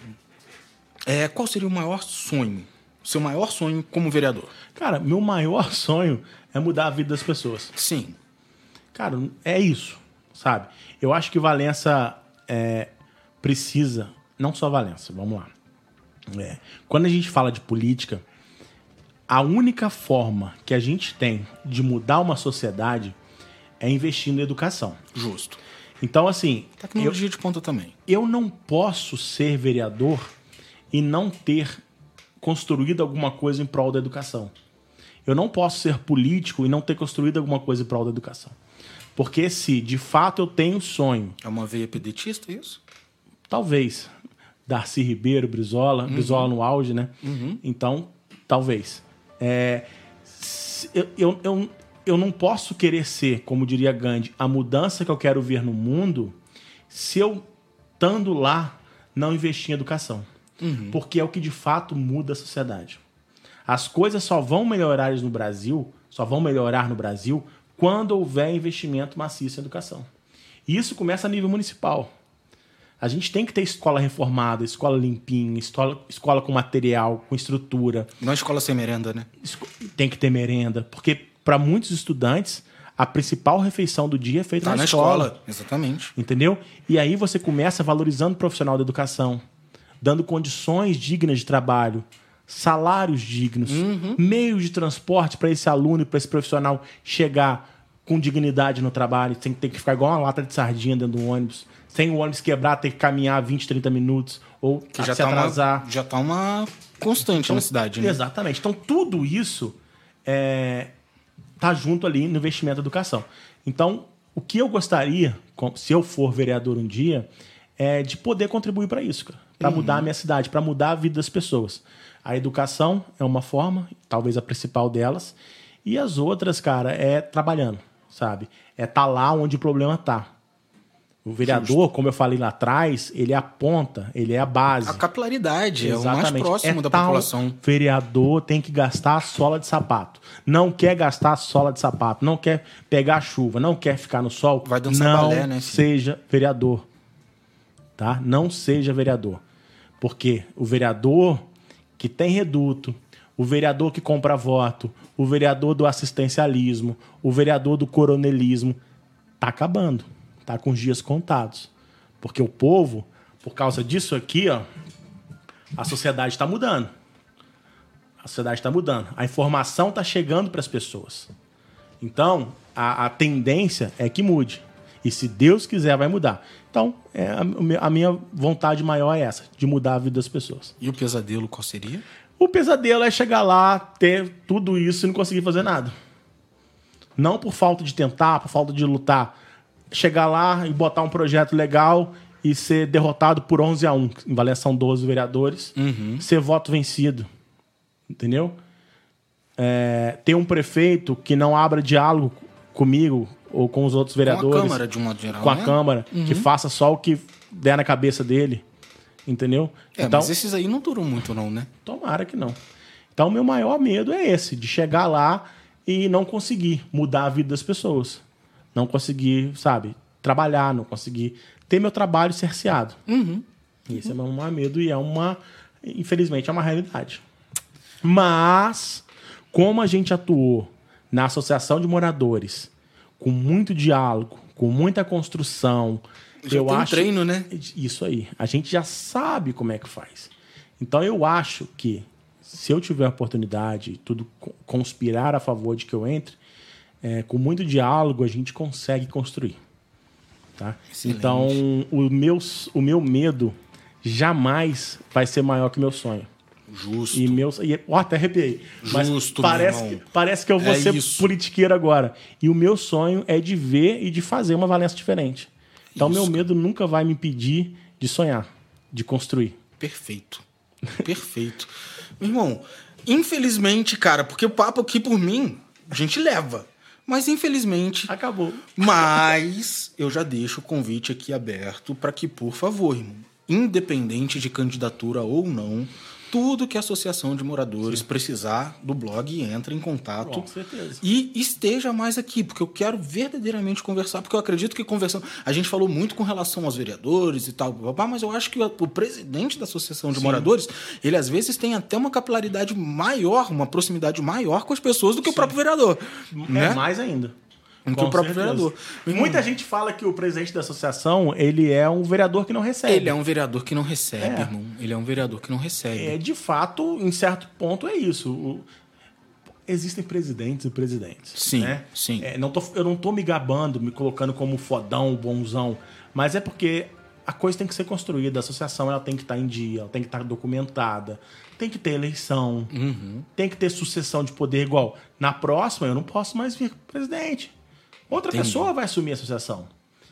é, qual seria o maior sonho? Seu maior sonho como vereador? Cara, meu maior sonho é mudar a vida das pessoas. Sim. Cara, é isso, sabe? Eu acho que Valença é, precisa, não só Valença, vamos lá. É, quando a gente fala de política, a única forma que a gente tem de mudar uma sociedade é investindo em educação. Justo. Então, assim, eu, Tecnologia de ponta também. eu não posso ser vereador e não ter construído alguma coisa em prol da educação. Eu não posso ser político e não ter construído alguma coisa em prol da educação. Porque se de fato eu tenho sonho, É uma veia pedetista, é isso? talvez, Darcy Ribeiro, Brizola, Brizola no auge, né? Então, talvez. É, eu, eu, eu, eu não posso querer ser, como diria Gandhi, a mudança que eu quero ver no mundo se eu, estando lá, não investir em educação. Porque é o que de fato muda a sociedade. As coisas só vão melhorar no Brasil, só vão melhorar no Brasil quando houver investimento maciço em educação. E isso começa a nível municipal. A gente tem que ter escola reformada, escola limpinha, escola, escola com material, com estrutura. Não escola sem merenda, né? Tem que ter merenda, porque para muitos estudantes a principal refeição do dia é feita Tá na, na escola, escola. Exatamente. entendeu? E aí você começa valorizando o profissional da educação, dando condições dignas de trabalho, salários dignos, meios de transporte para esse aluno e para esse profissional chegar com dignidade no trabalho, sem ter que ficar igual uma lata de sardinha dentro do ônibus, sem o ônibus quebrar, ter que caminhar 20, 30 minutos ou Que já se tá, atrasar. uma, já tá uma constante na cidade, né? Exatamente. Então, tudo isso é, tá junto ali no investimento em educação. Então, o que eu gostaria, se eu for vereador um dia, é de poder contribuir para isso. Para mudar a minha cidade, para mudar a vida das pessoas. A educação é uma forma, talvez a principal delas, e as outras, cara, é trabalhando, sabe? É tá lá onde o problema tá. O vereador, como eu falei lá atrás, ele é a ponta, ele é a base. A capilaridade é o mais Exatamente. próximo É da tal população. Vereador tem que gastar a sola de sapato. Não quer gastar a sola de sapato. Não quer pegar chuva. Não quer ficar no sol. Vai dançar não balé, né, filho? seja vereador. Tá? Não seja vereador. Porque o vereador que tem reduto, o vereador que compra voto, o vereador do assistencialismo, o vereador do coronelismo, tá acabando. Tá com os dias contados. Porque o povo, por causa disso aqui, ó, a sociedade está mudando. A sociedade está mudando. A informação está chegando para as pessoas. Então, a, a tendência é que mude. E se Deus quiser, vai mudar. Então, é, a, a minha vontade maior é essa, de mudar a vida das pessoas. E o pesadelo qual seria? O pesadelo é chegar lá, ter tudo isso e não conseguir fazer nada. Não por falta de tentar, por falta de lutar. Chegar lá e botar um projeto legal e ser derrotado por 11 a 1. Em Valença são 12 vereadores. Ser voto vencido. Entendeu? É, ter um prefeito que não abra diálogo comigo ou com os outros Com a vereadores Câmara, de um modo geral, com a né? Câmara, que faça só o que der na cabeça dele. Entendeu? É, mas esses aí não duram muito não, né? Tomara que não. Então, o meu maior medo é esse, de chegar lá e não conseguir mudar a vida das pessoas. Não conseguir, sabe, trabalhar, não conseguir ter meu trabalho cerceado. Esse é meu maior medo e é uma, infelizmente, é uma realidade. Mas, como a gente atuou na Associação de Moradores, com muito diálogo, com muita construção, Já eu tem acho treino, né? isso aí. A gente já sabe como é que faz. Então eu acho que se eu tiver a oportunidade, tudo co- conspirar a favor de que eu entre, é, com muito diálogo a gente consegue construir. Tá? Excelente. Então o meu, o meu medo jamais vai ser maior que o meu sonho. Justo. E meu. E, ó, até arrepiei. Mas Justo, meu parece, que, parece que eu vou É ser isso. politiqueiro agora. E o meu sonho é de ver e de fazer uma Valença diferente. Então, Isso, meu medo nunca vai me impedir de sonhar, de construir. Perfeito. Perfeito. Meu irmão, infelizmente, cara, porque o papo aqui por mim, a gente leva. Mas infelizmente. Acabou. Mas eu já deixo o convite aqui aberto para que, por favor, irmão, independente de candidatura ou não, tudo que a Associação de Moradores precisar do blog, entre em contato. Com certeza. E esteja mais aqui, porque eu quero verdadeiramente conversar, porque eu acredito que conversando. A gente falou muito com relação aos vereadores e tal, mas eu acho que o presidente da Associação de Moradores, ele às vezes tem até uma capilaridade maior, uma proximidade maior com as pessoas do que o próprio vereador. né? É mais ainda. Do que o próprio certeza. vereador. Meu Muita gente fala que o presidente da associação ele é um vereador que não recebe. Ele é um vereador que não recebe, É. irmão. Ele é um vereador que não recebe. É, de fato, em certo ponto, é isso. O- Existem presidentes e presidentes. Sim, né? sim. É, não tô, eu não tô me gabando, me colocando como fodão, bonzão, mas é porque a coisa tem que ser construída, a associação ela tem que estar em dia, ela tem que estar documentada, tem que ter eleição, Uhum. tem que ter sucessão de poder igual. Na próxima, eu não posso mais vir presidente. Outra Entendi. pessoa vai assumir a associação.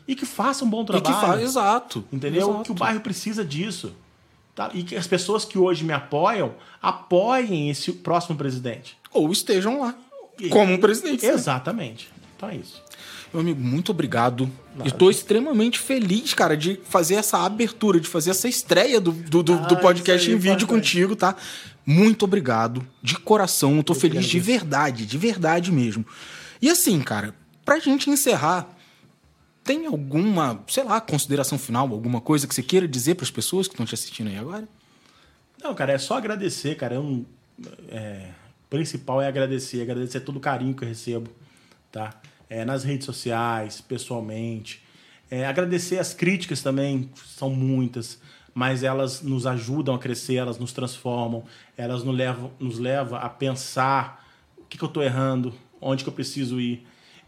E que faça um bom E trabalho. que faz, exato. Entendeu? Exato. Que o bairro precisa disso. Tá? E que as pessoas que hoje me apoiam apoiem esse próximo presidente. Ou estejam lá. Como um presidente. Exatamente. Então é isso. Meu amigo, muito obrigado. Estou extremamente feliz, cara, de fazer essa abertura, de fazer essa estreia do, do, do- do Ah, podcast isso aí em é vídeo contigo, tá? Muito obrigado. De coração, eu tô feliz de verdade, de verdade mesmo. E assim, cara, pra gente encerrar, tem alguma, sei lá, consideração final, alguma coisa que você queira dizer pras pessoas que estão te assistindo aí agora? Não, cara, é só agradecer, cara. Eu, não- é, principal é agradecer, agradecer todo o carinho que eu recebo, tá? É, nas redes sociais, pessoalmente. É, agradecer as críticas também, são muitas, mas elas nos ajudam a crescer, elas nos transformam, elas nos levam, nos levam a pensar o que, que eu estou errando, onde que eu preciso ir.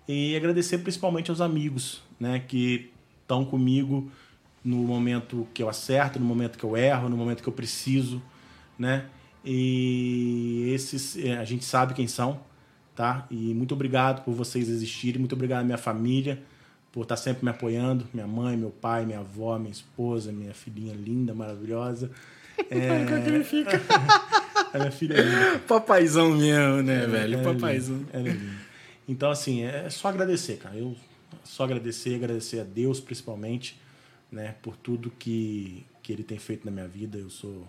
E agradecer principalmente aos amigos, né, que estão comigo no momento que eu acerto, no momento que eu erro, no momento que eu preciso, né? E esses eh, a gente sabe quem são, tá? E muito obrigado por vocês existirem, muito obrigado à minha família por estar sempre me apoiando, minha mãe, meu pai, minha avó, minha esposa, minha filhinha linda, maravilhosa. É... a minha filha é linda. Papaizão mesmo, né, velho? Ela é Papaizão. ela é linda. Então, assim, é só agradecer, cara. Eu só agradecer, agradecer a Deus, principalmente, né, por tudo que, que Ele tem feito na minha vida. Eu sou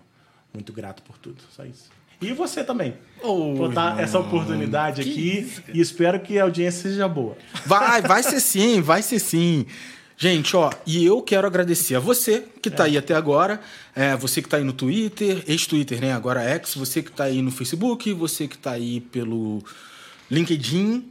muito grato por tudo. Só isso. E você também. Ô, por dar essa oportunidade aqui isso, e espero que a audiência seja boa. Vai, vai ser sim, vai ser sim. Gente, ó, e eu quero agradecer a você que tá aí até agora, é, você que tá aí no Twitter, ex-Twitter, né, agora X, você que tá aí no Facebook, você que tá aí pelo LinkedIn.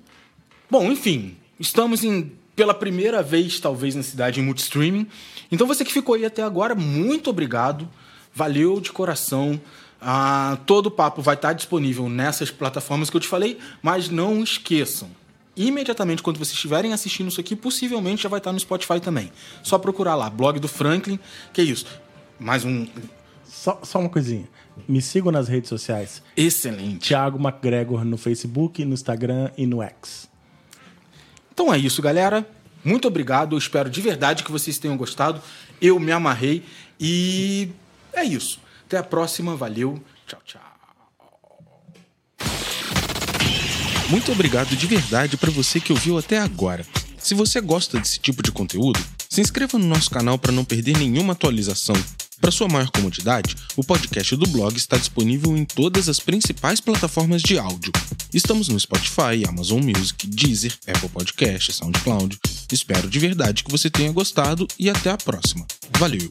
Bom, enfim, estamos em, pela primeira vez, talvez, na cidade em multistreaming. Então você que ficou aí até agora, muito obrigado. Valeu de coração. Ah, todo o papo vai estar disponível nessas plataformas que eu te falei, mas não esqueçam. Imediatamente quando vocês estiverem assistindo isso aqui, possivelmente já vai estar no Spotify também. Só procurar lá, blog do Franklin, que é isso. Mais um Só, só uma coisinha. Me sigam nas redes sociais. excelente. Thiago McGregor no Facebook, no Instagram e no X. Então é isso, galera. Muito obrigado. Eu espero de verdade que vocês tenham gostado. Eu me amarrei e é isso. Até a próxima. Valeu. Tchau, tchau. Muito obrigado de verdade para você que ouviu até agora. Se você gosta desse tipo de conteúdo, se inscreva no nosso canal para não perder nenhuma atualização. Para sua maior comodidade, o podcast do blog está disponível em todas as principais plataformas de áudio. Estamos no Spotify, Amazon Music, Deezer, Apple Podcast, SoundCloud. Espero de verdade que você tenha gostado e até a próxima. Valeu!